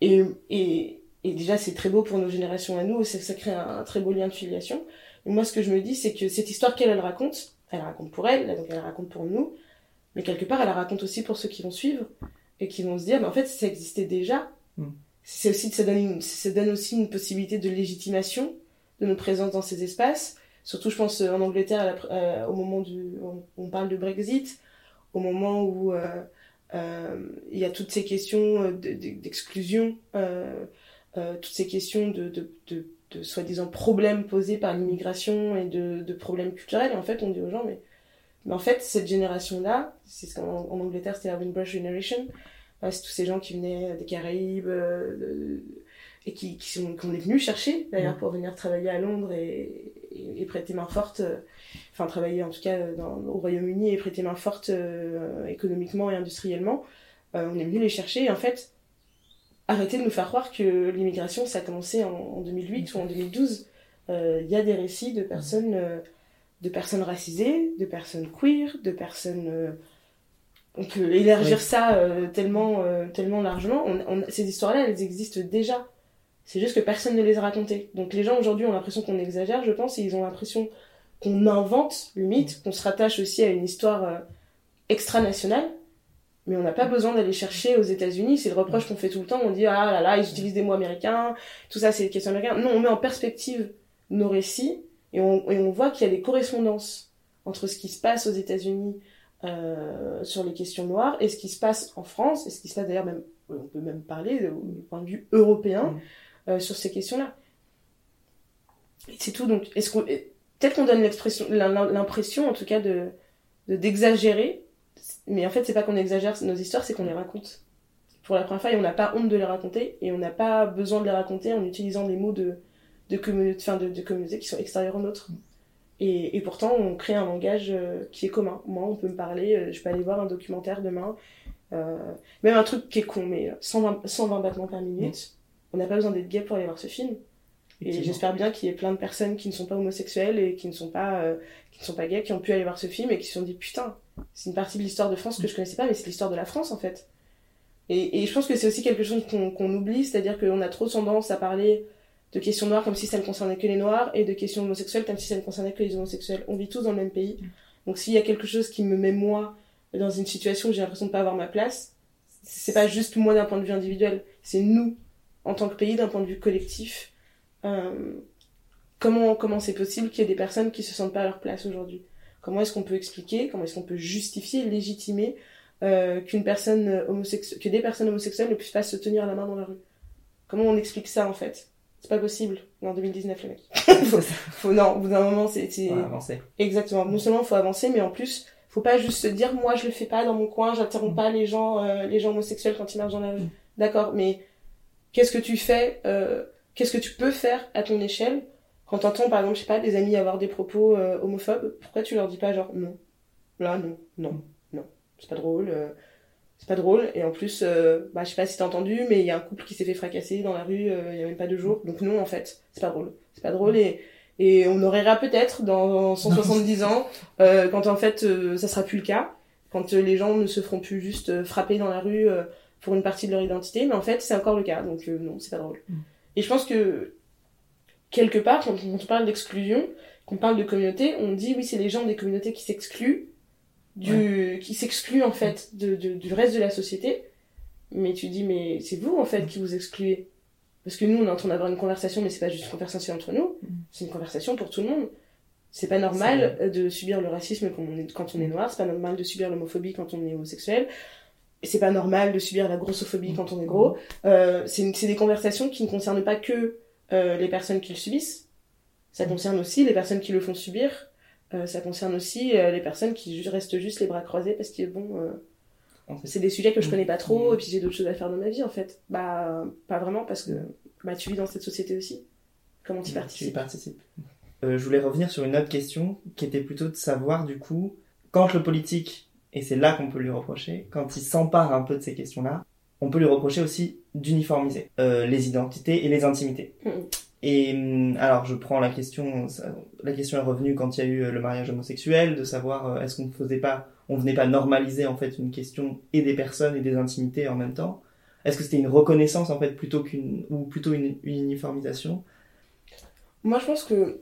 Et, et, et déjà, c'est très beau pour nos générations à nous, ça, ça crée un, un très beau lien de filiation. Et moi, ce que je me dis, c'est que cette histoire qu'elle elle raconte, elle raconte pour elle, donc elle raconte pour nous, mais quelque part, elle la raconte aussi pour ceux qui vont suivre et qui vont se dire, mais en fait, ça existait déjà. Mm. C'est aussi, ça donne, une, ça donne aussi une possibilité de légitimation de notre présence dans ces espaces. Surtout, je pense, euh, en Angleterre, la euh, au moment du, on, on parle de Brexit, au moment où euh, euh, il y a toutes ces questions de- de- d'exclusion, toutes ces questions de, de, de, de soi-disant problèmes posés par l'immigration et de, de problèmes culturels. Et en fait, on dit aux gens, mais, mais en fait, cette génération-là, c'est ce qu'en en Angleterre, c'était la Windrush Generation, euh, c'est tous ces gens qui venaient des Caraïbes euh, de- et qui, qui sont, qu'on est venus chercher, d'ailleurs, Mhm. pour venir travailler à Londres et, et, et prêter main forte, euh, enfin, travailler en tout cas dans, au Royaume-Uni et prêter main forte euh, économiquement et industriellement. On est venu les chercher et en fait, arrêtez de nous faire croire que l'immigration, ça a commencé en, en 2008 ou en 2012. Euh, Il y a des récits de personnes, de personnes racisées, de personnes queer, de personnes. euh, on peut élargir Oui. ça euh, tellement, euh, tellement largement. On, on- ces histoires-là, elles existent déjà. C'est juste que personne ne les a racontées. Donc les gens aujourd'hui ont l'impression qu'on exagère, je pense, et ils ont l'impression qu'on invente, limite, qu'on se rattache aussi à une histoire extra-nationale. Mais on n'a pas besoin d'aller chercher aux États-Unis. C'est le reproche qu'on fait tout le temps. On dit ah là là, ils utilisent des mots américains, tout ça c'est des questions américaines. Non, on met en perspective nos récits et on, et on voit qu'il y a des correspondances entre ce qui se passe aux États-Unis euh, sur les questions noires et ce qui se passe en France et ce qui se passe d'ailleurs même, on peut même parler du point de vue européen Mm. euh, sur ces questions-là. C'est tout. Donc, est-ce qu'on peut-être qu'on donne l'expression, l'impression en tout cas de de- d'exagérer, mais en fait c'est pas qu'on exagère nos histoires, c'est qu'on les raconte pour la première fois et on n'a pas honte de les raconter et on n'a pas besoin de les raconter en utilisant des mots de de communauté, enfin de, de communautés qui sont extérieures aux nôtres. Et, et pourtant, on crée un langage euh, qui est commun. Moi, on peut me parler, euh, je peux aller voir un documentaire demain, euh, même un truc qui est con, mais 120, 120 battements par minute. On n'a pas besoin d'être gay pour aller voir ce film. Et j'espère bien qu'il y ait plein de personnes qui ne sont pas homosexuelles et qui ne sont pas, qui ne sont pas gays, qui ont pu aller voir ce film et qui se sont dit putain, c'est une partie de l'histoire de France que je connaissais pas, mais c'est l'histoire de la France en fait. Et, et je pense que c'est aussi quelque chose qu'on qu'on oublie, c'est-à-dire qu'on a trop tendance à parler de questions noires comme si ça ne concernait que les noirs et de questions homosexuelles comme si ça ne concernait que les homosexuels. On vit tous dans le même pays. Donc s'il y a quelque chose qui me met moi dans une situation où j'ai l'impression de pas avoir ma place, c'est pas juste moi d'un point de vue individuel, c'est nous en tant que pays d'un point de vue collectif. Euh, comment comment c'est possible qu'il y ait des personnes qui se sentent pas à leur place aujourd'hui? Comment est-ce qu'on peut expliquer? Comment est-ce qu'on peut justifier, légitimer euh, que des personnes homosexuelles ne puissent pas se tenir la main dans la rue? Comment on explique ça en fait? C'est pas possible en 2019 les mecs. faut, faut, non, au bout d'un moment c'est faut avancer. Exactement. Non seulement faut avancer, mais en plus faut pas juste se dire moi je le fais pas dans mon coin, j'interromps pas les gens euh, les gens homosexuels quand ils marchent dans la rue. D'accord, mais qu'est-ce que tu fais euh, Qu'est-ce que tu peux faire à ton échelle quand t'entends par exemple je sais pas des amis avoir des propos euh, homophobes? Pourquoi tu leur dis pas genre non? Là non non non c'est pas drôle. Euh, c'est pas drôle. Et en plus euh, bah je sais pas si t'as entendu mais il y a un couple qui s'est fait fracasser dans la rue euh, il y a même pas deux jours. Donc non en fait c'est pas drôle. C'est pas drôle. Et et on aura peut-être dans 170 ans euh, quand en fait euh, ça sera plus le cas. Quand euh, les gens ne se feront plus juste euh, frapper dans la rue euh, pour une partie de leur identité. Mais en fait c'est encore le cas. Donc euh, non c'est pas drôle. Mm. et je pense que quelque part quand on parle d'exclusion qu'on parle de communauté on dit oui c'est les gens des communautés qui s'excluent du qui s'excluent en fait de, de- du reste de la société. Mais tu dis mais c'est vous en fait qui vous excluez. Parce que nous on est en train d'avoir une conversation mais c'est pas juste une conversation entre nous. Mm. c'est une conversation pour tout le monde. C'est pas normal euh, de subir le racisme quand on est, quand on est noir. C'est pas normal de subir l'homophobie quand on est homosexuel. C'est pas normal de subir la grossophobie quand on est gros. Euh, c'est des conversations qui ne concernent pas que euh, les personnes qui le subissent. Ça concerne aussi les personnes qui le font subir ça concerne aussi euh, les personnes qui restent juste les bras croisés parce que bon euh, En fait, c'est des sujets que je connais pas trop Mm. et puis j'ai d'autres choses à faire dans ma vie en fait bah pas vraiment parce que bah tu vis dans cette société aussi comment tu Tu y participes participes. Euh, je voulais revenir sur une autre question qui était plutôt de savoir du coup, quand le politique, et c'est là qu'on peut lui reprocher, quand il s'empare un peu de ces questions-là, on peut lui reprocher aussi d'uniformiser euh, les identités et les intimités. Mhm. Et hum, alors je prends la question, la question est revenue quand il y a eu euh, le mariage homosexuel, de savoir euh, est-ce qu'on ne faisait pas, on venait pas normaliser en fait une question et des personnes et des intimités en même temps? Est-ce que c'était une reconnaissance en fait plutôt qu'une ou plutôt une, uniformisation? Moi, je pense que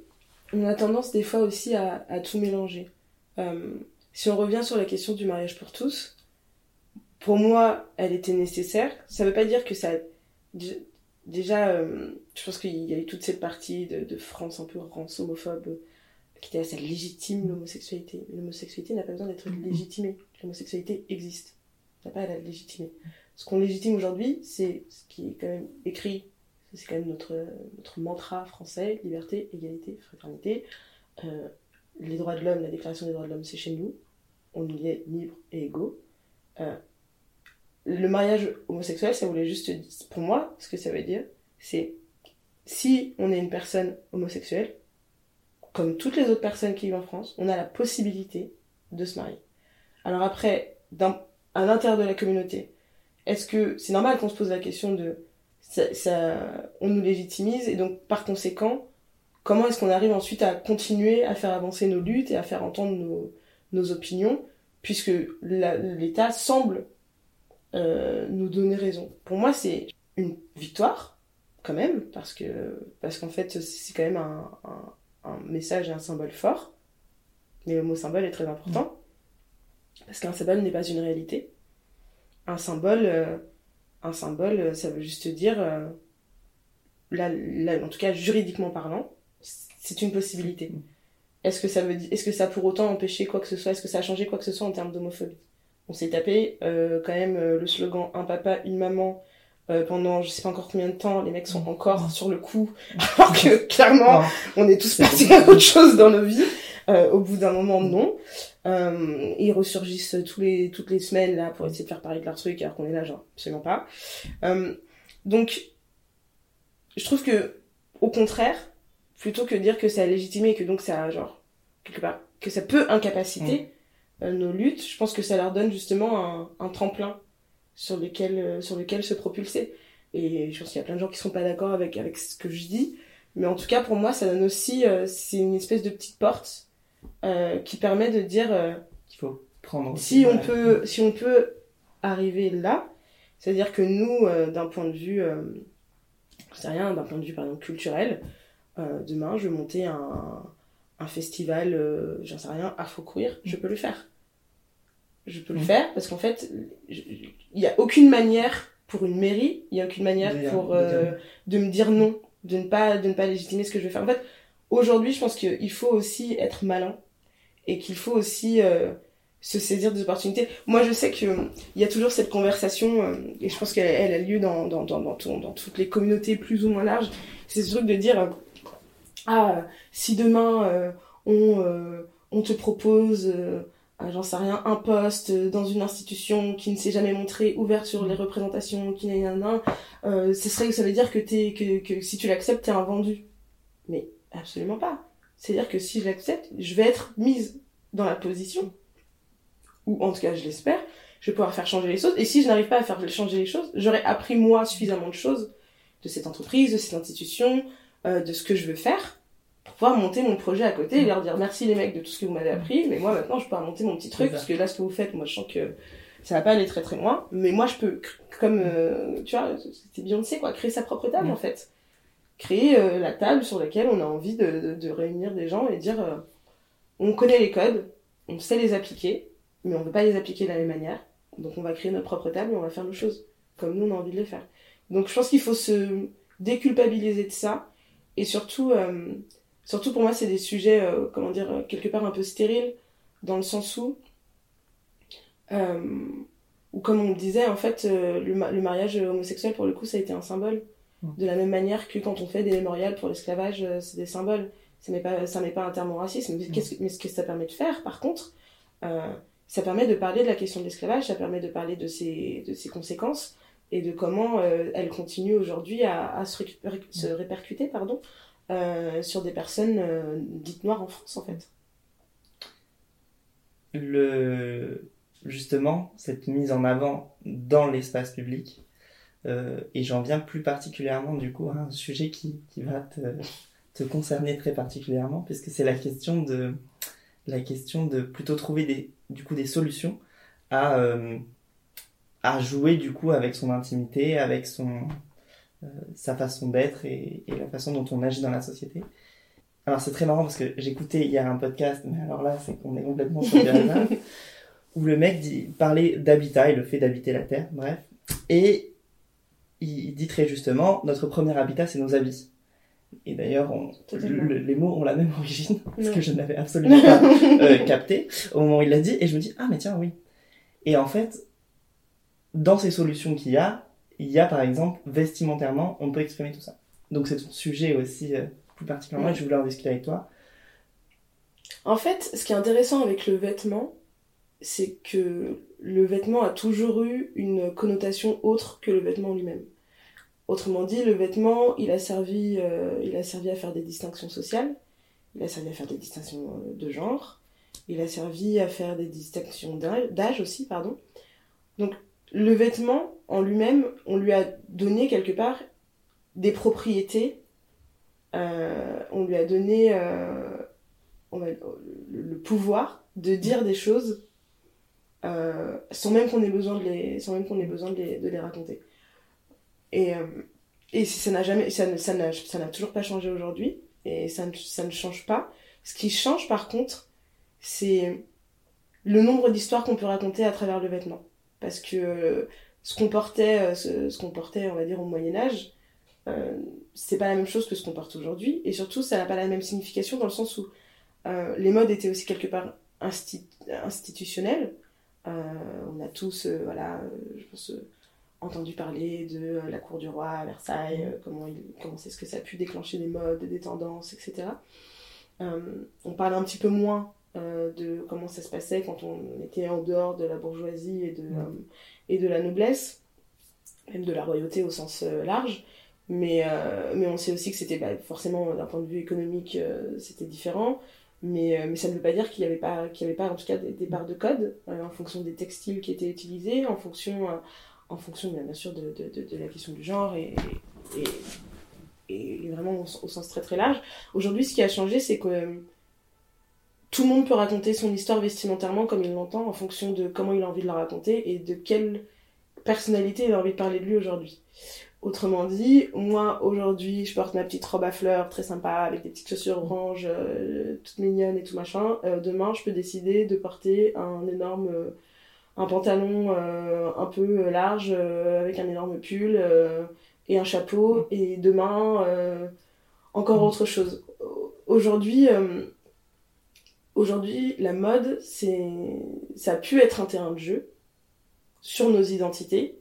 on a tendance des fois aussi à, tout mélanger. Euh, si on revient sur la question du mariage pour tous, pour moi, elle était nécessaire. Ça veut pas dire que ça. Dé- Déjà, euh, je pense qu'il y a eu toute cette partie de, de France un peu rance homophobe qui était ça légitime l'homosexualité. L'homosexualité n'a pas besoin d'être légitimée. L'homosexualité existe. Ça n'a pas à la légitimer. Ce qu'on légitime aujourd'hui, c'est ce qui est quand même écrit c'est quand même notre, notre mantra français, liberté, égalité, fraternité. Euh, les droits de l'homme, la déclaration des droits de l'homme, c'est chez nous. On y est libre et égaux. Euh, le mariage homosexuel, ça voulait juste pour moi, ce que ça veut dire, c'est si on est une personne homosexuelle, comme toutes les autres personnes qui vivent en France, on a la possibilité de se marier. Alors après, à l'intérieur de la communauté, est-ce que c'est normal qu'on se pose la question de ça, ça- on nous légitimise et donc par conséquent, comment est-ce qu'on arrive ensuite à continuer à faire avancer nos luttes et à faire entendre nos, nos opinions, puisque l'État semble euh, nous donner raison. Pour moi, c'est une victoire, quand même, parce que parce qu'en fait, c'est quand même un, message et un symbole fort, mais le mot symbole est très important, parce qu'un symbole n'est pas une réalité. Un symbole... euh, un symbole, ça veut juste dire, euh, là, là, en tout cas juridiquement parlant, c'est une possibilité. Est-ce que est-ce que ça a pour autant empêché quoi que ce soit Est-ce que ça a changé quoi que ce soit en termes d'homophobie? On s'est tapé euh, quand même euh, le slogan un papa, une maman euh, pendant je sais pas encore combien de temps. Les mecs sont encore sur le coup, alors que clairement Non. on est tous passés à autre chose dans nos vies. Euh, au bout d'un moment, non. Euh, ils ressurgissent tous les, toutes les semaines là pour essayer de faire parler de leur truc alors qu'on est là genre absolument pas. Euh, donc, je trouve que au contraire, plutôt que de dire que ça a légitimé et que donc ça a genre quelque part que ça peut incapaciter nos luttes, je pense que ça leur donne justement un, un tremplin sur lequel euh, sur lequel se propulser. Et je pense qu'il y a plein de gens qui sont pas d'accord avec avec ce que je dis, mais en tout cas pour moi ça donne aussi euh, c'est une espèce de petite porte euh, qui permet de dire euh, qu'il faut prendre. si on peut si on peut arriver là c'est à dire que nous euh, d'un point de vue euh, sais rien d'un point de vue par exemple culturel euh, demain je vais monter un, un festival euh, j'en sais rien afro queer je peux le faire je peux le Mhm. faire parce qu'en fait il y a aucune manière pour une mairie il y a aucune manière De pour de euh, de me dire non de ne pas de ne pas légitimer ce que je vais faire en fait aujourd'hui, je pense qu'il faut aussi être malin et qu'il faut aussi euh, se saisir des opportunités. Moi, je sais qu'il y a toujours cette conversation, euh, et je pense qu'elle elle a lieu dans, dans, dans, dans, dans toutes les communautés plus ou moins larges. C'est ce truc de dire euh, Ah, si demain on, on te propose j'en sais rien, un poste dans une institution qui ne s'est jamais montré ouverte sur les représentations, qui n'est rien, euh, ce serait, ça veut dire que, t'es, que, que si tu l'acceptes, t'es un vendu. Mais absolument pas. C'est-à-dire que si je l'accepte, je vais être mise dans la position, ou en tout cas je l'espère, je vais pouvoir faire changer les choses. Et si je n'arrive pas à faire changer les choses, j'aurai appris moi suffisamment de choses de cette entreprise, de cette institution, euh, de ce que je veux faire, pour pouvoir monter mon projet à côté et leur dire merci les mecs de tout ce que vous m'avez appris, mais moi maintenant je peux monter mon petit truc, parce que là ce que vous faites, moi je sens que ça va pas aller très très loin, mais moi je peux, comme, euh, tu vois, c'était Beyoncé quoi, créer sa propre table en fait créer euh, la table sur laquelle on a envie de, de, réunir des gens et dire on connaît les codes, on sait les appliquer, mais on ne veut pas les appliquer de la même manière. Donc on va créer notre propre table et on va faire nos choses comme nous on a envie de les faire. Donc je pense qu'il faut se déculpabiliser de ça et surtout, euh, surtout pour moi c'est des sujets, comment dire, quelque part un peu stériles dans le sens où, où comme on le disait, en fait, le, le mariage homosexuel pour le coup ça a été un symbole de la même manière que quand on fait des mémorials pour l'esclavage, euh, c'est des symboles. Ça n'est pas, ça n'est pas un terme au racisme. Mais, ce que ça permet de faire, par contre, euh, ça permet de parler de la question de l'esclavage, ça permet de parler de ses, de ses conséquences et de comment euh, elle continue aujourd'hui à, se, répercuter pardon, sur des personnes dites noires en France, en fait. Le... Justement, cette mise en avant dans l'espace public, euh, et j'en viens plus particulièrement du coup à un sujet qui, qui va te, te, concerner très particulièrement, puisque c'est la question de la question de plutôt trouver des, du coup des solutions à, euh, à jouer du coup avec son intimité, avec son, euh, sa façon d'être et, et, la façon dont on agit dans la société. Alors c'est très marrant parce que j'écoutais hier un podcast, mais alors là c'est qu'on est complètement sur le où le mec dit, parlait d'habitat et le fait d'habiter la Terre, bref. Et il dit très justement, notre premier habitat, c'est nos habits. Et d'ailleurs, les mots ont la même origine, ce que je n'avais absolument pas euh, capté au moment où il l'a dit, et je me dis, ah mais tiens, oui. Et en fait, dans ces solutions qu'il y a, il y a par exemple, vestimentairement, on peut exprimer tout ça. Donc c'est ton sujet aussi, euh, plus particulièrement, et je voulais en discuter avec toi. En fait, ce qui est intéressant avec le vêtement, c'est que le vêtement a toujours eu une connotation autre que le vêtement lui-même. Autrement dit, le vêtement, il a servi, euh, il a servi à faire des distinctions sociales, il a servi à faire des distinctions euh, de genre, il a servi à faire des distinctions d'âge aussi, pardon. Donc, le vêtement en lui-même, on lui a donné quelque part des propriétés, euh, on lui a donné le pouvoir de dire des choses euh, sans même qu'on ait besoin de les, raconter. Et, euh, ça n'a jamais, ça, n'a, toujours pas changé aujourd'hui, et ça ne change pas. Ce qui change par contre, c'est le nombre d'histoires qu'on peut raconter à travers le vêtement. Parce que ce qu'on portait, euh, ce, qu'on portait, on va dire, au Moyen-Âge, euh, c'est pas la même chose que ce qu'on porte aujourd'hui, et surtout, ça n'a pas la même signification dans le sens où euh, les modes étaient aussi quelque part institutionnelles, euh, on a tous, euh, voilà, euh, je pense, entendu parler de la cour du roi à Versailles, comment, comment c'est ce que ça a pu déclencher des modes, des tendances, etc. on parle un petit peu moins de comment ça se passait quand on était en dehors de la bourgeoisie et de, et de la noblesse, même de la royauté au sens large. Mais, mais on sait aussi que c'était bah, forcément d'un point de vue économique, c'était différent. Mais, euh, mais ça ne veut pas dire qu'il n'y avait, pas, qu'il avait pas en tout cas des, des barres de code euh, en fonction des textiles qui étaient utilisés, en fonction, euh, en fonction bien sûr de, de, de, la question du genre et, et, et vraiment au, sens très très large. Aujourd'hui, ce qui a changé, c'est que tout le monde peut raconter son histoire vestimentairement comme il l'entend en fonction de comment il a envie de la raconter et de quelle personnalité il a envie de parler de lui aujourd'hui. Autrement dit, moi aujourd'hui, je porte ma petite robe à fleurs très sympa avec des petites chaussures oranges, euh, toutes mignonnes et tout machin. Euh, demain, je peux décider de porter un énorme, euh, un pantalon un peu large avec un énorme pull et un chapeau. Et demain, encore autre chose. aujourd'hui, aujourd'hui, la mode, c'est, ça a pu être un terrain de jeu sur nos identités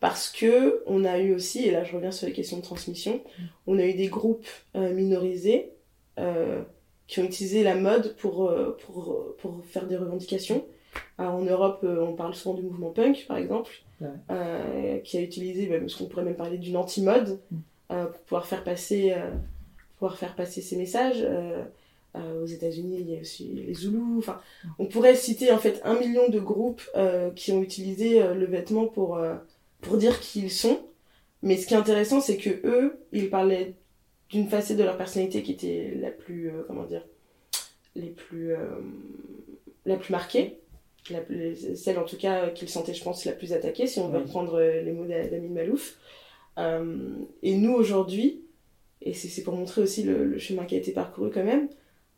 parce que on a eu aussi, et là je reviens sur les questions de transmission, on a eu des groupes minorisés qui ont utilisé la mode pour, pour, pour faire des revendications. en Europe, on parle souvent du mouvement punk, par exemple, qui a utilisé, parce qu'on pourrait même parler d'une anti-mode, mm. pour pouvoir faire passer pouvoir faire passer ces messages. Euh, euh, aux États-Unis, il y a aussi les Zoulous. Enfin, on pourrait citer en fait un million de groupes euh, qui ont utilisé le vêtement pour, pour dire qui ils sont. Mais ce qui est intéressant, c'est que eux, ils parlaient d'une facette de leur personnalité qui était la plus, comment dire, les plus, la plus marquée, la celle en tout cas qu'ils sentaient, je pense, la plus attaquée, si on veut reprendre les mots d'Amin Malouf. et nous aujourd'hui, et c'est pour montrer aussi le, chemin qui a été parcouru quand même.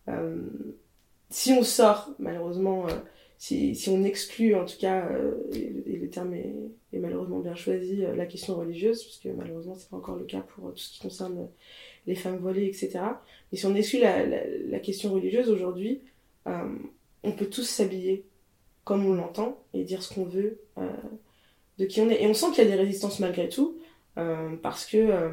Euh, si on sort, malheureusement, euh, si, on exclut, en tout cas, euh, et, le terme est, malheureusement bien choisi, la question religieuse, parce que malheureusement c'est pas encore le cas pour tout ce qui concerne les femmes voilées, etc. Mais si on exclut la, question religieuse aujourd'hui, on peut tous s'habiller comme on l'entend et dire ce qu'on veut de qui on est. Et on sent qu'il y a des résistances malgré tout, parce que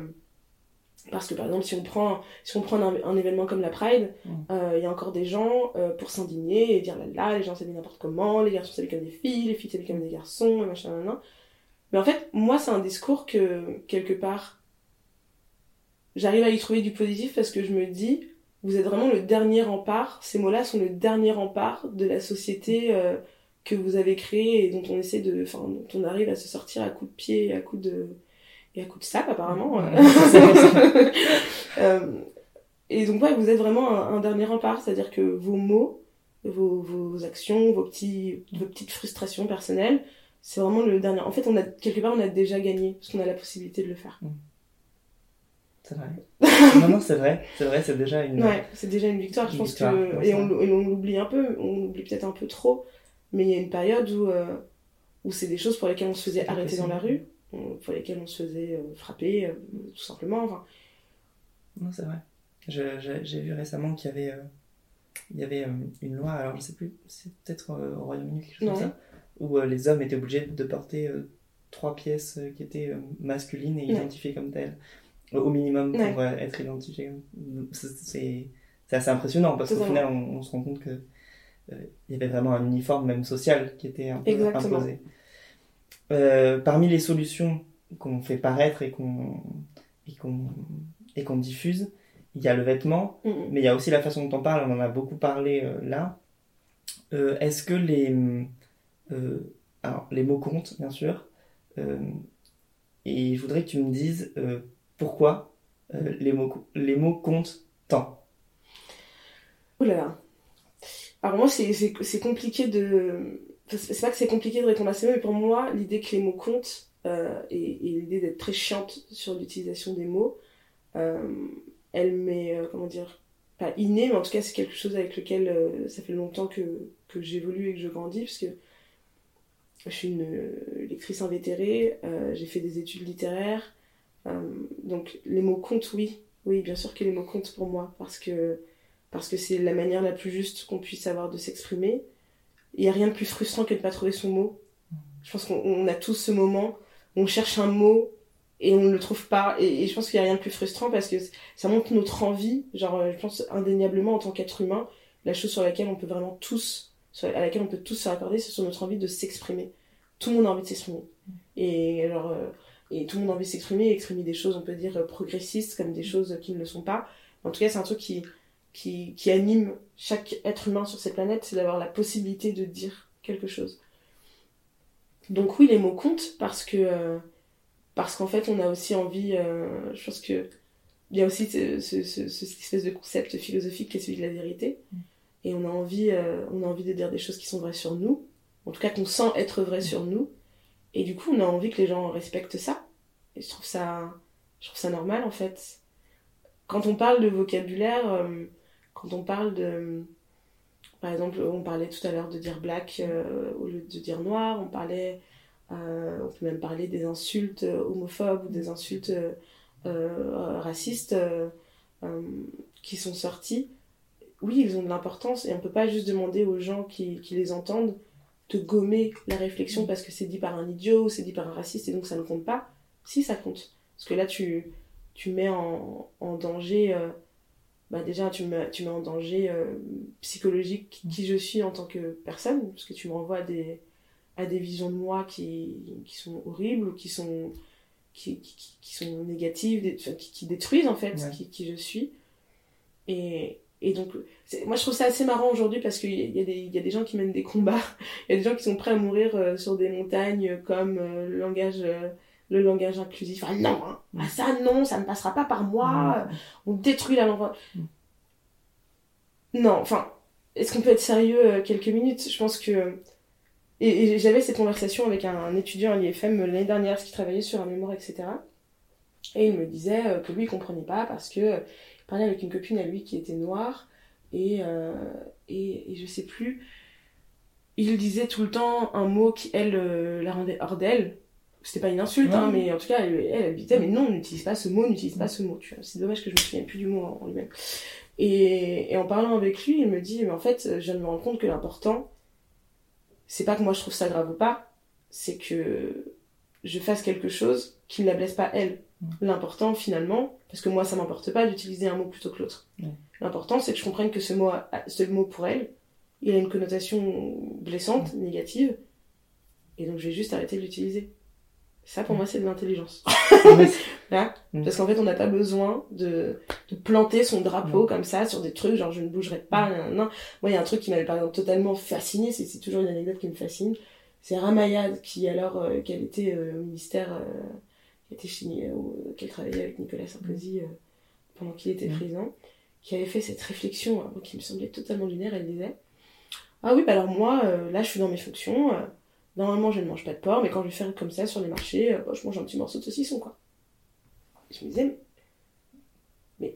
parce que par exemple, si on prend, si on prend un, événement comme la Pride, mm. euh, il y a encore des gens euh, pour s'indigner et dire là là, les gens s'habillent n'importe comment, les garçons s'habillent comme des filles, les filles s'habillent comme des garçons, machin, machin. Mais en fait, moi, c'est un discours que, quelque part, j'arrive à y trouver du positif parce que je me dis, vous êtes vraiment le dernier rempart, ces mots-là sont le dernier rempart de la société euh, que vous avez créée et dont on essaie de, enfin, dont on arrive à se sortir à coups de pied, à coups de et à coup de sable apparemment. euh, et donc ouais, vous êtes vraiment un, dernier rempart, c'est-à-dire que vos mots, vos, vos actions, vos, petits, vos petites frustrations personnelles, c'est vraiment le dernier. En fait, on a quelque part, on a déjà gagné parce qu'on a la possibilité de le faire. Mm. C'est vrai. non, non, c'est vrai. C'est vrai, c'est déjà une. Ouais, c'est déjà une victoire. je pense que et on, on l'oublie un peu, on l'oublie peut-être un peu trop, mais il y a une période où euh, où c'est des choses pour lesquelles on se faisait arrêter dans la rue pour lesquels on se faisait euh, frapper, euh, tout simplement. Enfin... Non, c'est vrai. J'ai vu récemment qu'il y avait, euh, il y avait une loi, alors je sais plus, c'est peut-être au Royaume-Uni, quelque chose comme ça, où les hommes étaient obligés de porter trois pièces qui étaient masculines et identifiées comme telles, au minimum pour être identifiées. C'est assez impressionnant parce qu'au final, on, se rend compte que il y avait vraiment un uniforme, même social, qui était un peu imposé. Euh, parmi les solutions qu'on fait paraître et qu'on et qu'on diffuse, il y a le vêtement, mais il y a aussi la façon dont on parle. On en a beaucoup parlé euh, là. Euh, est-ce que les alors les mots comptent bien sûr, et je voudrais que tu me dises pourquoi les mots les mots comptent tant? Ouh là là. Alors moi c'est compliqué de c'est pas que c'est compliqué de répondre à ces mots, mais pour moi, l'idée que les mots comptent euh, et, l'idée d'être très chiante sur l'utilisation des mots, euh, elle m'est, euh, comment dire, pas innée, mais en tout cas, c'est quelque chose avec lequel ça fait longtemps que, que j'évolue et que je grandis, parce que je suis une lectrice invétérée, j'ai fait des études littéraires, donc les mots comptent, oui. Oui, bien sûr que les mots comptent pour moi, parce que parce que c'est la manière la plus juste qu'on puisse avoir de s'exprimer il n'y a rien de plus frustrant que de ne pas trouver son mot. Je pense qu'on a tous ce moment où on cherche un mot et on ne le trouve pas. Et, je pense qu'il n'y a rien de plus frustrant parce que ça montre notre envie. Genre, euh, je pense indéniablement en tant qu'être humain, la chose sur laquelle on peut vraiment tous, à laquelle on peut tous se raccorder, c'est sur notre envie de s'exprimer. Tout le monde a envie de s'exprimer. Et alors, euh, et tout le monde a envie de s'exprimer, exprimer des choses, on peut dire euh, progressistes comme des choses qui ne le sont pas. En tout cas, c'est un truc qui, qui, qui anime chaque être humain sur cette planète, c'est d'avoir la possibilité de dire quelque chose. Donc oui, les mots comptent parce que euh, parce qu'en fait, on a aussi envie. Euh, je pense que il y a aussi ce, ce, ce, cette espèce de concept philosophique qui est celui de la vérité, et on a envie euh, on a envie de dire des choses qui sont vraies sur nous, en tout cas qu'on sent être vraies sur nous, et du coup, on a envie que les gens respectent ça. Et je trouve ça je trouve ça normal en fait. Quand on parle de vocabulaire quand on parle de. Par exemple, on parlait tout à l'heure de dire black euh, au lieu de dire noir, on parlait. Euh, on peut même parler des insultes homophobes ou des insultes euh, racistes qui sont sorties. oui, ils ont de l'importance et on peut pas juste demander aux gens qui, les entendent de gommer la réflexion parce que c'est dit par un idiot ou c'est dit par un raciste et donc ça ne compte pas. Si, ça compte. Parce que là, tu, tu mets en, danger. euh, bah déjà, tu mets, tu mets en danger euh, psychologique qui je suis en tant que personne, parce que tu me renvoies à des, à des visions de moi qui, qui sont horribles ou qui sont, qui, qui, qui sont négatives, qui, qui détruisent en fait Ouais. qui, qui je suis. Et, et donc, moi je trouve ça assez marrant aujourd'hui parce qu'il y, a- des- y a des gens qui mènent des combats, il y a des gens qui sont prêts à mourir euh, sur des montagnes comme euh, le langage. Le langage inclusif, ah non, hein. ah ça non, ça ne passera pas par moi, on détruit la langue. Mm. Non, enfin, est-ce qu'on peut être sérieux euh, quelques minutes? Je pense que. Et, et j'avais cette conversation avec un, un étudiant à l'IFM l'année dernière qui travaillait sur un mémoire, etc. Et il me disait euh, que lui, il comprenait pas parce que euh, il parlait avec une copine à lui qui était noire et, euh, et, et je sais plus. Il disait tout le temps un mot qui, elle, euh, la rendait hors d'elle. C'était pas une insulte, hein, mais en tout cas, elle, elle, elle disait, mais non, n'utilise pas ce mot, n'utilise pas ce mot. Tu vois, c'est dommage que je me souvienne plus du mot en, lui-même. Et, et en parlant avec lui, il me dit, mais en fait, je viens de me rendre compte que l'important, c'est pas que moi je trouve ça grave ou pas, c'est que je fasse quelque chose qui ne la blesse pas elle. L'important, finalement, parce que moi ça m'importe pas d'utiliser un mot plutôt que l'autre. Ouais. L'important, c'est que je comprenne que ce mot, ce mot pour elle, il a une connotation blessante, négative, et donc je vais juste arrêter de l'utiliser. Ça, pour moi, c'est de l'intelligence. Mm. parce qu'en fait, on n'a pas besoin de, de planter son drapeau Mm. comme ça sur des trucs, genre je ne bougerai pas. nan, nan. Moi, il y a un truc qui m'avait par exemple totalement fasciné, c'est toujours une anecdote qui me fascine. C'est Ramayad qui, alors euh, qu'elle était euh, au ministère, euh, qui était euh, qu'elle travaillait avec Nicolas Sarkozy pendant qu'il était Mm. président, qui avait fait cette réflexion qui me semblait totalement lunaire. Elle disait Ah oui, bah alors moi, là, je suis dans mes fonctions. Normalement, je ne mange pas de porc, mais quand je vais faire comme ça sur les marchés, euh, bah, je mange un petit morceau de saucisson, quoi. Je me disais, mais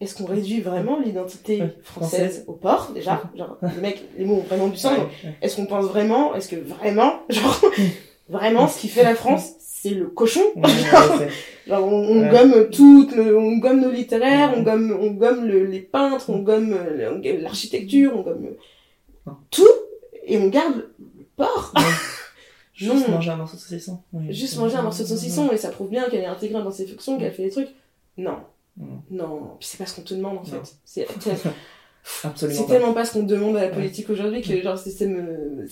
est-ce qu'on réduit vraiment l'identité française au porc, déjà? Genre, les mecs, les mots ont vraiment du sens. Est-ce qu'on pense vraiment, est-ce que vraiment, genre, vraiment, ce qui fait la France, c'est le cochon? Genre, on, gomme tout, le- on gomme nos littéraires, on gomme, on gomme le- les peintres, on gomme euh, on gomme l'architecture, on gomme tout, et on garde porc. Juste manger un morceau de saucisson. Oui. Juste manger un morceau de saucisson, et ça prouve bien qu'elle est intégrée dans ses fonctions, qu'elle fait des trucs. Non. Non. Puis c'est pas ce qu'on te demande, en Non. fait. C'est tellement pas ce qu'on demande à la politique aujourd'hui que, genre, c'est- c'est me-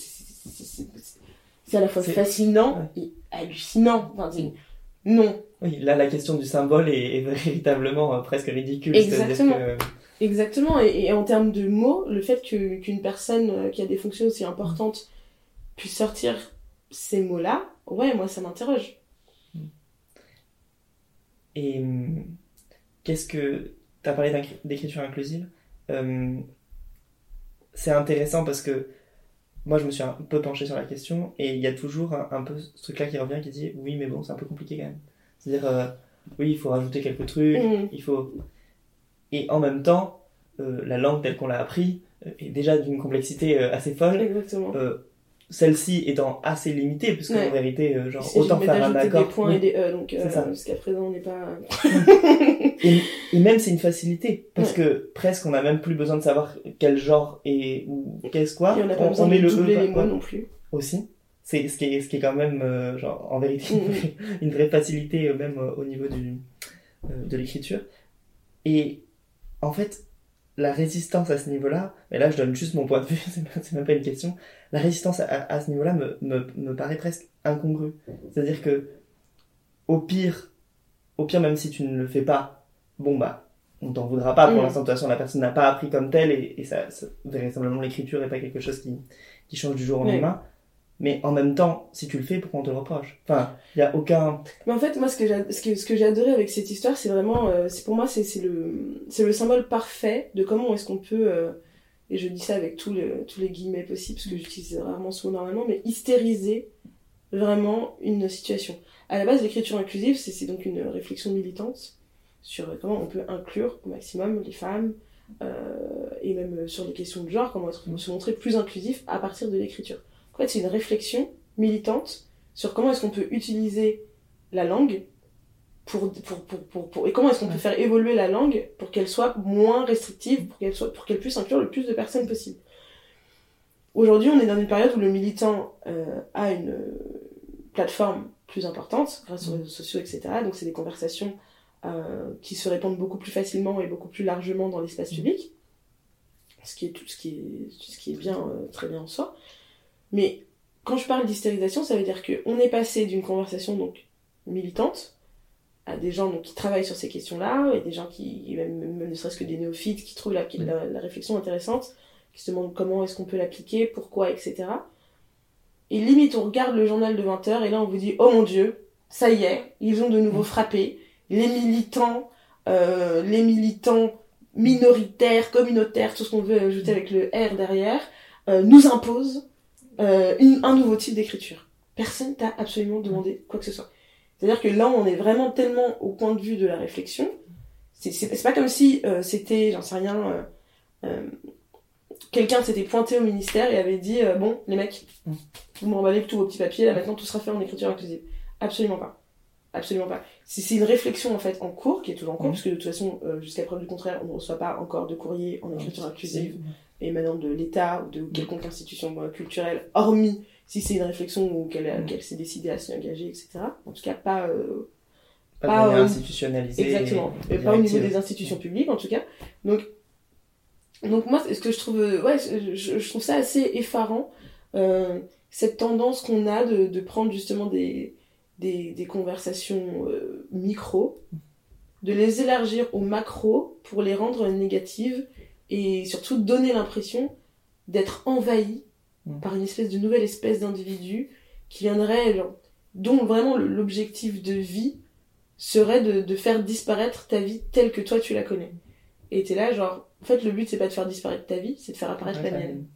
à la fois fascinant et hallucinant. Enfin, non. Oui, là, la question du symbole est, est véritablement euh, presque ridicule. Exactement. que- Exactement, et, et en termes de mots, le fait qu'une personne euh, qui a des fonctions aussi importantes puisse sortir ces mots-là, ouais, moi ça m'interroge. Et hum, qu'est-ce que. Tu as parlé d'écriture inclusive. Euh, c'est intéressant parce que moi, je me suis un peu penché sur la question et il y a toujours un, un peu ce truc-là qui revient qui dit oui, mais bon, c'est un peu compliqué quand même. C'est-à-dire, euh, oui, il faut rajouter quelques trucs, Mhm. il faut. Et en même temps, euh, la langue telle qu'on l'a appris euh, est déjà d'une complexité assez folle. Exactement. Euh, celle-ci étant assez limitée, puisque Ouais. en vérité, euh, genre, autant faire un accord. des points Oui. et des E, donc euh, jusqu'à présent on n'est pas... Et, et même c'est une facilité parce que presque on n'a même plus besoin de savoir quel genre et ou qu'est-ce quoi. Et on n'a pas on, besoin met de le doubler E les mots non plus. aussi. C'est ce qui est ce qui est quand même euh, genre en vérité Mhm. une vraie facilité euh, même euh, au niveau du euh, de l'écriture. Et en fait la résistance à ce niveau-là, mais là je donne juste mon point de vue, c'est même- pas une question. La résistance à, à ce niveau-là me, me, me paraît presque incongrue. C'est-à-dire que au pire, au pire même si tu ne le fais pas, bon bah on t'en voudra pas. Pour Mhm. l'instant de toute façon la personne n'a pas appris comme tel et, et ça, ça- véritablement l'écriture n'est pas quelque chose qui, qui change du jour au lendemain. Mais en même temps, si tu le fais, pourquoi on te le reproche? Enfin, il y a aucun. Mais en fait, moi, ce que j'ai, adoré avec cette histoire, c'est vraiment, euh, pour moi, c'est, le, symbole parfait de comment est-ce qu'on peut, euh, et je dis ça avec tous les, guillemets possibles, parce que j'utilise rarement ce mot normalement, mais hystériser vraiment une situation. À la base, l'écriture inclusive, c'est donc une réflexion militante sur comment on peut inclure au maximum les femmes, euh, et même sur les questions de genre, comment est-ce qu'on peut se montrer plus inclusif à partir de l'écriture. En fait, c'est une réflexion militante sur comment est-ce qu'on peut utiliser la langue pour, pour, pour, pour, et comment est-ce qu'on peut faire évoluer la langue pour qu'elle soit moins restrictive, pour qu'elle soit, pour qu'elle puisse inclure le plus de personnes possible. Aujourd'hui, on est dans une période où le militant euh, a une plateforme plus importante grâce aux réseaux sociaux, etc. Donc, c'est des conversations euh, qui se répandent beaucoup plus facilement et beaucoup plus largement dans l'espace public, ce qui est tout ce qui est, ce qui est bien, euh, très bien en soi. Mais quand je parle d'hystérisation, ça veut dire qu'on est passé d'une conversation donc militante à des gens donc, qui travaillent sur ces questions-là, et des gens qui, même, ne serait-ce que des néophytes, qui trouvent la, réflexion intéressante, qui se demandent comment est-ce qu'on peut l'appliquer, pourquoi, etc. Et limite, on regarde le journal de 20h, et là on vous dit, oh mon dieu, ça y est, ils ont de nouveau frappé, les militants, euh, les militants minoritaires, communautaires, tout ce qu'on veut ajouter avec le R derrière, euh, nous imposent euh, un nouveau type d'écriture. Personne t'a absolument demandé quoi que ce soit. C'est-à-dire que là, on est vraiment tellement au point de vue de la réflexion. C'est pas comme si euh, c'était, j'en sais rien, euh, quelqu'un s'était pointé au ministère et avait dit Bon, les mecs, vous m'emballez tous vos petits papiers, là maintenant tout sera fait en écriture inclusive. Absolument pas. Absolument pas. C'est une réflexion en fait en cours, qui est toujours en cours, puisque de toute façon, jusqu'à preuve du contraire, on ne reçoit pas encore de courrier en écriture inclusive émanant de l'État ou de quelconque institution culturelle, hormis si c'est une réflexion ou qu'elle s'est décidée à s'y engager, etc. En tout cas, pas. Euh, pas, pas de institutionnalisé. Exactement. Et, pas au niveau des institutions publiques, en tout cas. Donc, donc moi, ce que je trouve, ouais, je, trouve ça assez effarant, euh, cette tendance qu'on a de, de, prendre justement des, des, des conversations euh, micro, de les élargir au macro pour les rendre négatives et surtout donner l'impression d'être envahi Mm. par une espèce de nouvelle espèce d'individu qui viendrait, dont vraiment l'objectif de vie serait de, faire disparaître ta vie telle que toi tu la connais. Et t'es là, genre, en fait, le but c'est pas de faire disparaître ta vie, c'est de faire apparaître la mienne.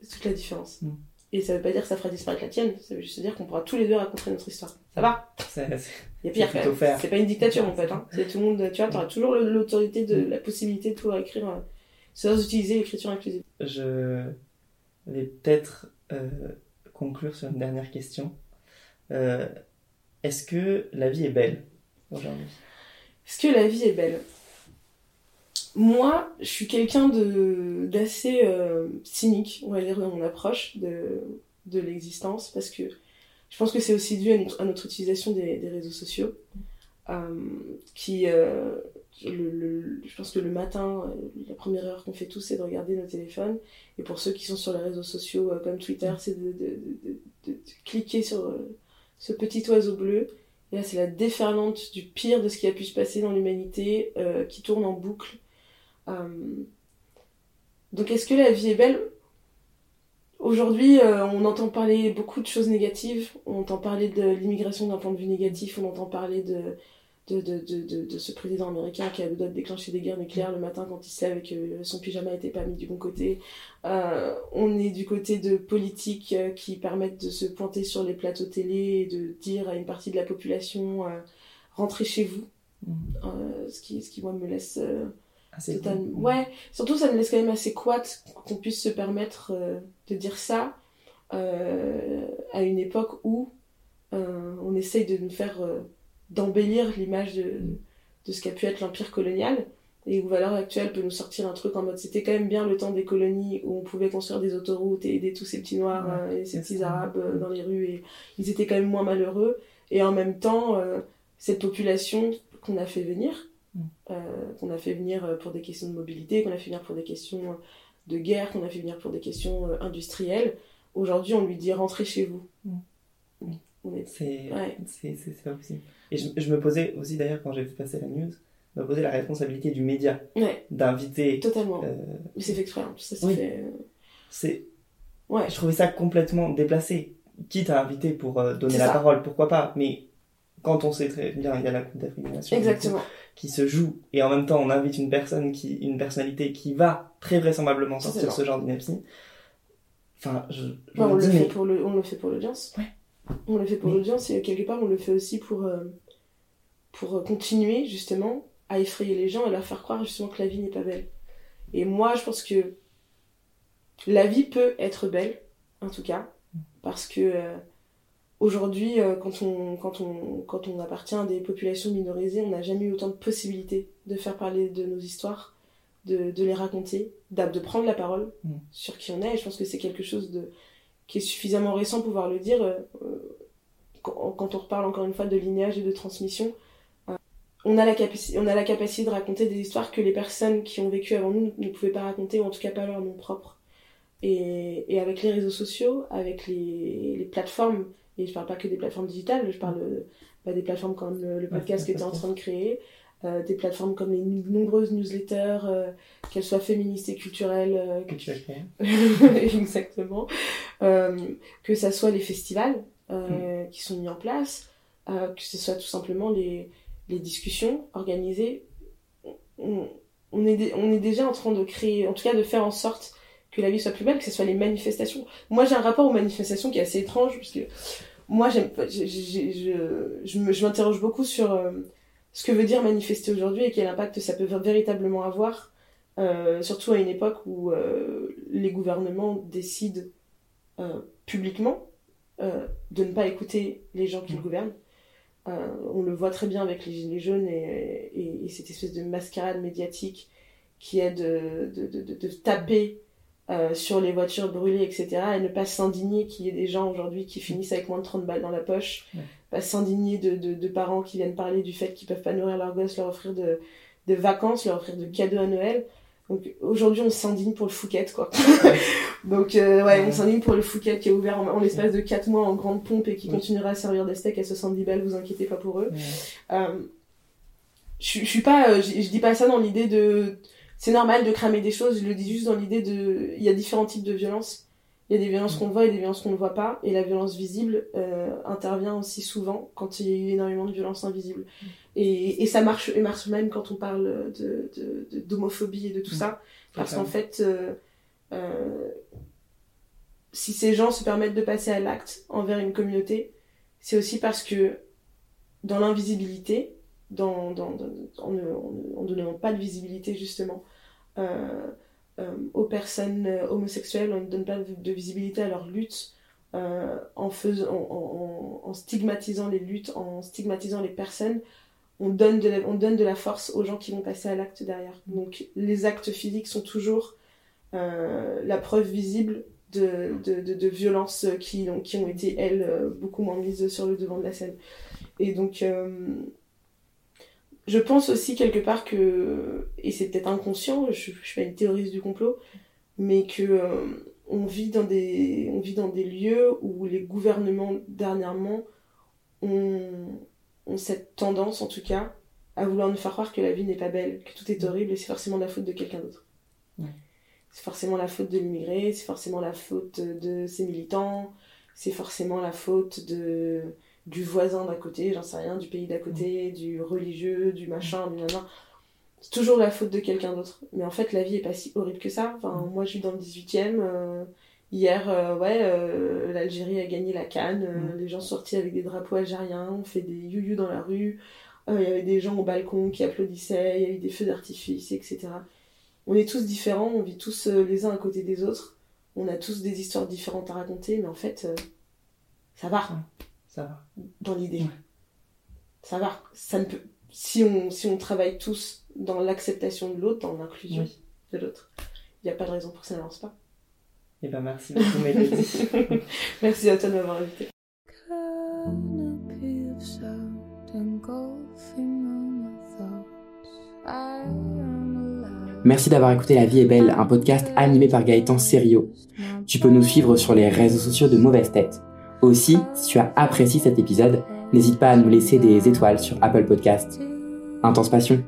C'est toute la différence. Mm. Et ça veut pas dire que ça fera disparaître la tienne, ça veut juste dire qu'on pourra tous les deux raconter notre histoire. Ça va Il y a pire C'est pas une dictature en fait. Hein. C'est tout le monde, tu vois, t'auras toujours l'autorité de la possibilité de pouvoir écrire euh, sans utiliser l'écriture inclusive. Je vais peut-être euh, conclure sur une dernière question. Euh, est-ce que la vie est belle aujourd'hui? Est-ce que la vie est belle? Moi, je suis quelqu'un d'assez euh, cynique, on va dire, dans mon approche de, de l'existence, parce que je pense que c'est aussi dû à notre, utilisation des, des, réseaux sociaux, qui le, je pense que le matin, euh, la première heure qu'on fait tous, c'est de regarder nos téléphones. Et pour ceux qui sont sur les réseaux sociaux euh, comme Twitter, c'est de, de, de, cliquer sur euh, ce petit oiseau bleu. Et là, c'est la déferlante du pire de ce qui a pu se passer dans l'humanité qui tourne en boucle. Donc, est-ce que la vie est belle Aujourd'hui, on entend parler beaucoup de choses négatives. On entend parler de l'immigration d'un point de vue négatif. On entend parler de de, de, de, de, ce président américain qui a le droit de déclencher des guerres nucléaires le matin quand il se lève et que son pyjama n'était pas mis du bon côté. Euh, on est du côté de politiques euh, qui permettent de se pointer sur les plateaux télé et de dire à une partie de la population euh, rentrez chez vous. Mmh. ce, qui, ce qui, moi, me laisse. Totalement... Ouais, surtout ça me laisse quand même assez quat qu'on puisse se permettre de dire ça à une époque où on essaye de nous faire d'embellir l'image de, de, ce qu'a pu être l'empire colonial et où à l'heure actuelle peut nous sortir un truc en mode c'était quand même bien le temps des colonies où on pouvait construire des autoroutes et aider tous ces petits noirs euh, et ces petits arabes euh, dans les rues et ils étaient quand même moins malheureux. Et en même temps euh, cette population qu'on a fait venir mm. qu'on a fait venir pour des questions de mobilité qu'on a fait venir pour des questions de guerre qu'on a fait venir pour des questions industrielles aujourd'hui on lui dit rentrez chez vous mm. c'est c'est pas possible et je, me posais aussi d'ailleurs quand j'ai vu passer la news, me posais la responsabilité du média d'inviter. Totalement. Euh... Mais c'est fait exprès, ça fait. Euh, c'est. Ouais. Je trouvais ça complètement déplacé. Quitte à inviter pour euh, donner la parole, pourquoi pas. Mais quand on sait très bien, il y a la Coupe d'Afrique Exactement. Qui se joue, et en même temps on invite une personne qui, une personnalité qui va très vraisemblablement sortir ce genre d'ineptie. Enfin, je. on, le fait pour le, on le fait pour l'audience. Ouais. On le fait pour l'audience et quelque part on le fait aussi pour, euh, pour continuer justement à effrayer les gens et leur faire croire justement que la vie n'est pas belle. Et moi je pense que la vie peut être belle, en tout cas, parce que euh, aujourd'hui, euh, quand, on, quand, on, quand on appartient à des populations minorisées, on n'a jamais eu autant de possibilités de faire parler de nos histoires, de, de les raconter, de prendre la parole Mm. sur qui on est. Et je pense que c'est quelque chose de, qui est suffisamment récent pour pouvoir le dire. euh, quand, quand on reparle encore une fois de lignage et de transmission, euh, on, a la on a la capacité de raconter des histoires que les personnes qui ont vécu avant nous ne pouvaient pas raconter, ou en tout cas pas leur nom propre. Et, et avec les réseaux sociaux, avec les, les plateformes, et je parle pas que des plateformes digitales, je parle euh, bah, des plateformes comme le, le podcast que tu es en train de créer, euh, des plateformes comme les nombreuses newsletters, euh, qu'elles soient féministes et culturelles, euh, Que tu exactement, que ça soit les festivals euh, qui sont mis en place, que ce soit tout simplement les, les discussions organisées. On, on est, dé- on est déjà en train de créer, en tout cas de faire en sorte que la vie soit plus belle, que ce soit les manifestations. Moi j'ai un rapport aux manifestations qui est assez étrange, parce que moi j'aime pas- j'ai- j'ai- je, je, me- je m'interroge beaucoup sur euh, ce que veut dire manifester aujourd'hui et quel impact ça peut véritablement avoir euh, surtout à une époque où euh, les gouvernements décident publiquement de ne pas écouter les gens qu'ils Mm. gouvernent. Euh, on le voit très bien avec les Gilets jaunes et, et- et cette espèce de mascarade médiatique qui est de, de, de, de- de taper euh, sur les voitures brûlées, etc. et ne pas s'indigner qu'il y ait des gens aujourd'hui qui finissent avec moins de 30 balles dans la poche, Ouais. pas s'indigner de, de, de parents qui viennent parler du fait qu'ils peuvent pas nourrir leurs gosses, leur offrir de, de vacances, leur offrir de cadeaux à Noël. Donc aujourd'hui, on s'indigne pour le Fouquet, quoi. Donc euh, ouais, on s'indigne pour le Fouquet qui est ouvert en, en l'espace de 4 mois en grande pompe et qui continuera à servir des steaks à 70 balles, vous inquiétez pas pour eux. Ouais. Euh, je, suis pas, euh, je dis pas ça dans l'idée de, c'est normal de cramer des choses. Je le dis juste dans l'idée de, il y a différents types de violences. Il y a des violences qu'on voit et des violences qu'on ne voit pas. Et la violence visible euh, intervient aussi souvent quand il y a eu énormément de violences invisibles. Et, et ça marche, et marche même quand on parle de, de, de- d'homophobie et de tout Mm. ça. Parce qu'en fait, euh, euh, si ces gens se permettent de passer à l'acte envers une communauté, c'est aussi parce que dans l'invisibilité, dans, en, ne, donnant pas de visibilité justement euh, euh, aux personnes euh, homosexuelles, on ne donne pas de, visibilité à leur lutte, en, stigmatisant les luttes, en stigmatisant les personnes, on donne, de la, force aux gens qui vont passer à l'acte derrière. Donc les actes physiques sont toujours la preuve visible de, violences qui, ont- qui ont été, elles, beaucoup moins mises sur le devant de la scène. Et donc, je pense aussi quelque part que, et c'est peut-être inconscient, je, je suis pas une théoriste du complot, mais que euh, on vit dans des, on vit dans des lieux où les gouvernements dernièrement ont, ont cette tendance, en tout cas, à vouloir nous faire croire que la vie n'est pas belle, que tout est horrible et c'est forcément la faute de quelqu'un d'autre. Ouais. C'est forcément la faute de l'immigré, c'est forcément la faute de ses militants, c'est forcément la faute de du voisin d'à côté, j'en sais rien, du pays d'à côté, du religieux, du machin, du nanan. C'est toujours la faute de quelqu'un d'autre. Mais en fait, la vie est pas si horrible que ça. Enfin, Mm. moi, je vis dans le 18e. euh, hier, euh, ouais, euh, l'Algérie a gagné la canne. euh, Mm. Les gens sont sortis avec des drapeaux algériens. On fait des you dans la rue. Il y avait des gens au balcon qui applaudissaient. Il y a eu des feux d'artifice, etc. On est tous différents. On vit tous les uns à côté des autres. On a tous des histoires différentes à raconter. Mais en fait, ça va Ça va. dans l'idée. Ouais. Ça va. Ça ne peut... si, on, si on travaille tous dans l'acceptation de l'autre, dans l'inclusion Oui. de l'autre, il n'y a pas de raison pour que ça n'avance pas. Et ben merci beaucoup Mélodie. Merci à toi de m'avoir invité. canopy of sound engulfing all my thoughts? I am alive. Merci d'avoir écouté La vie est belle, un podcast animé par Gaëtan Serio. Tu peux nous suivre sur les réseaux sociaux de Mauvaise Tête. Aussi, si tu as apprécié cet épisode, n'hésite pas à nous laisser des étoiles sur Apple Podcast. Intense passion.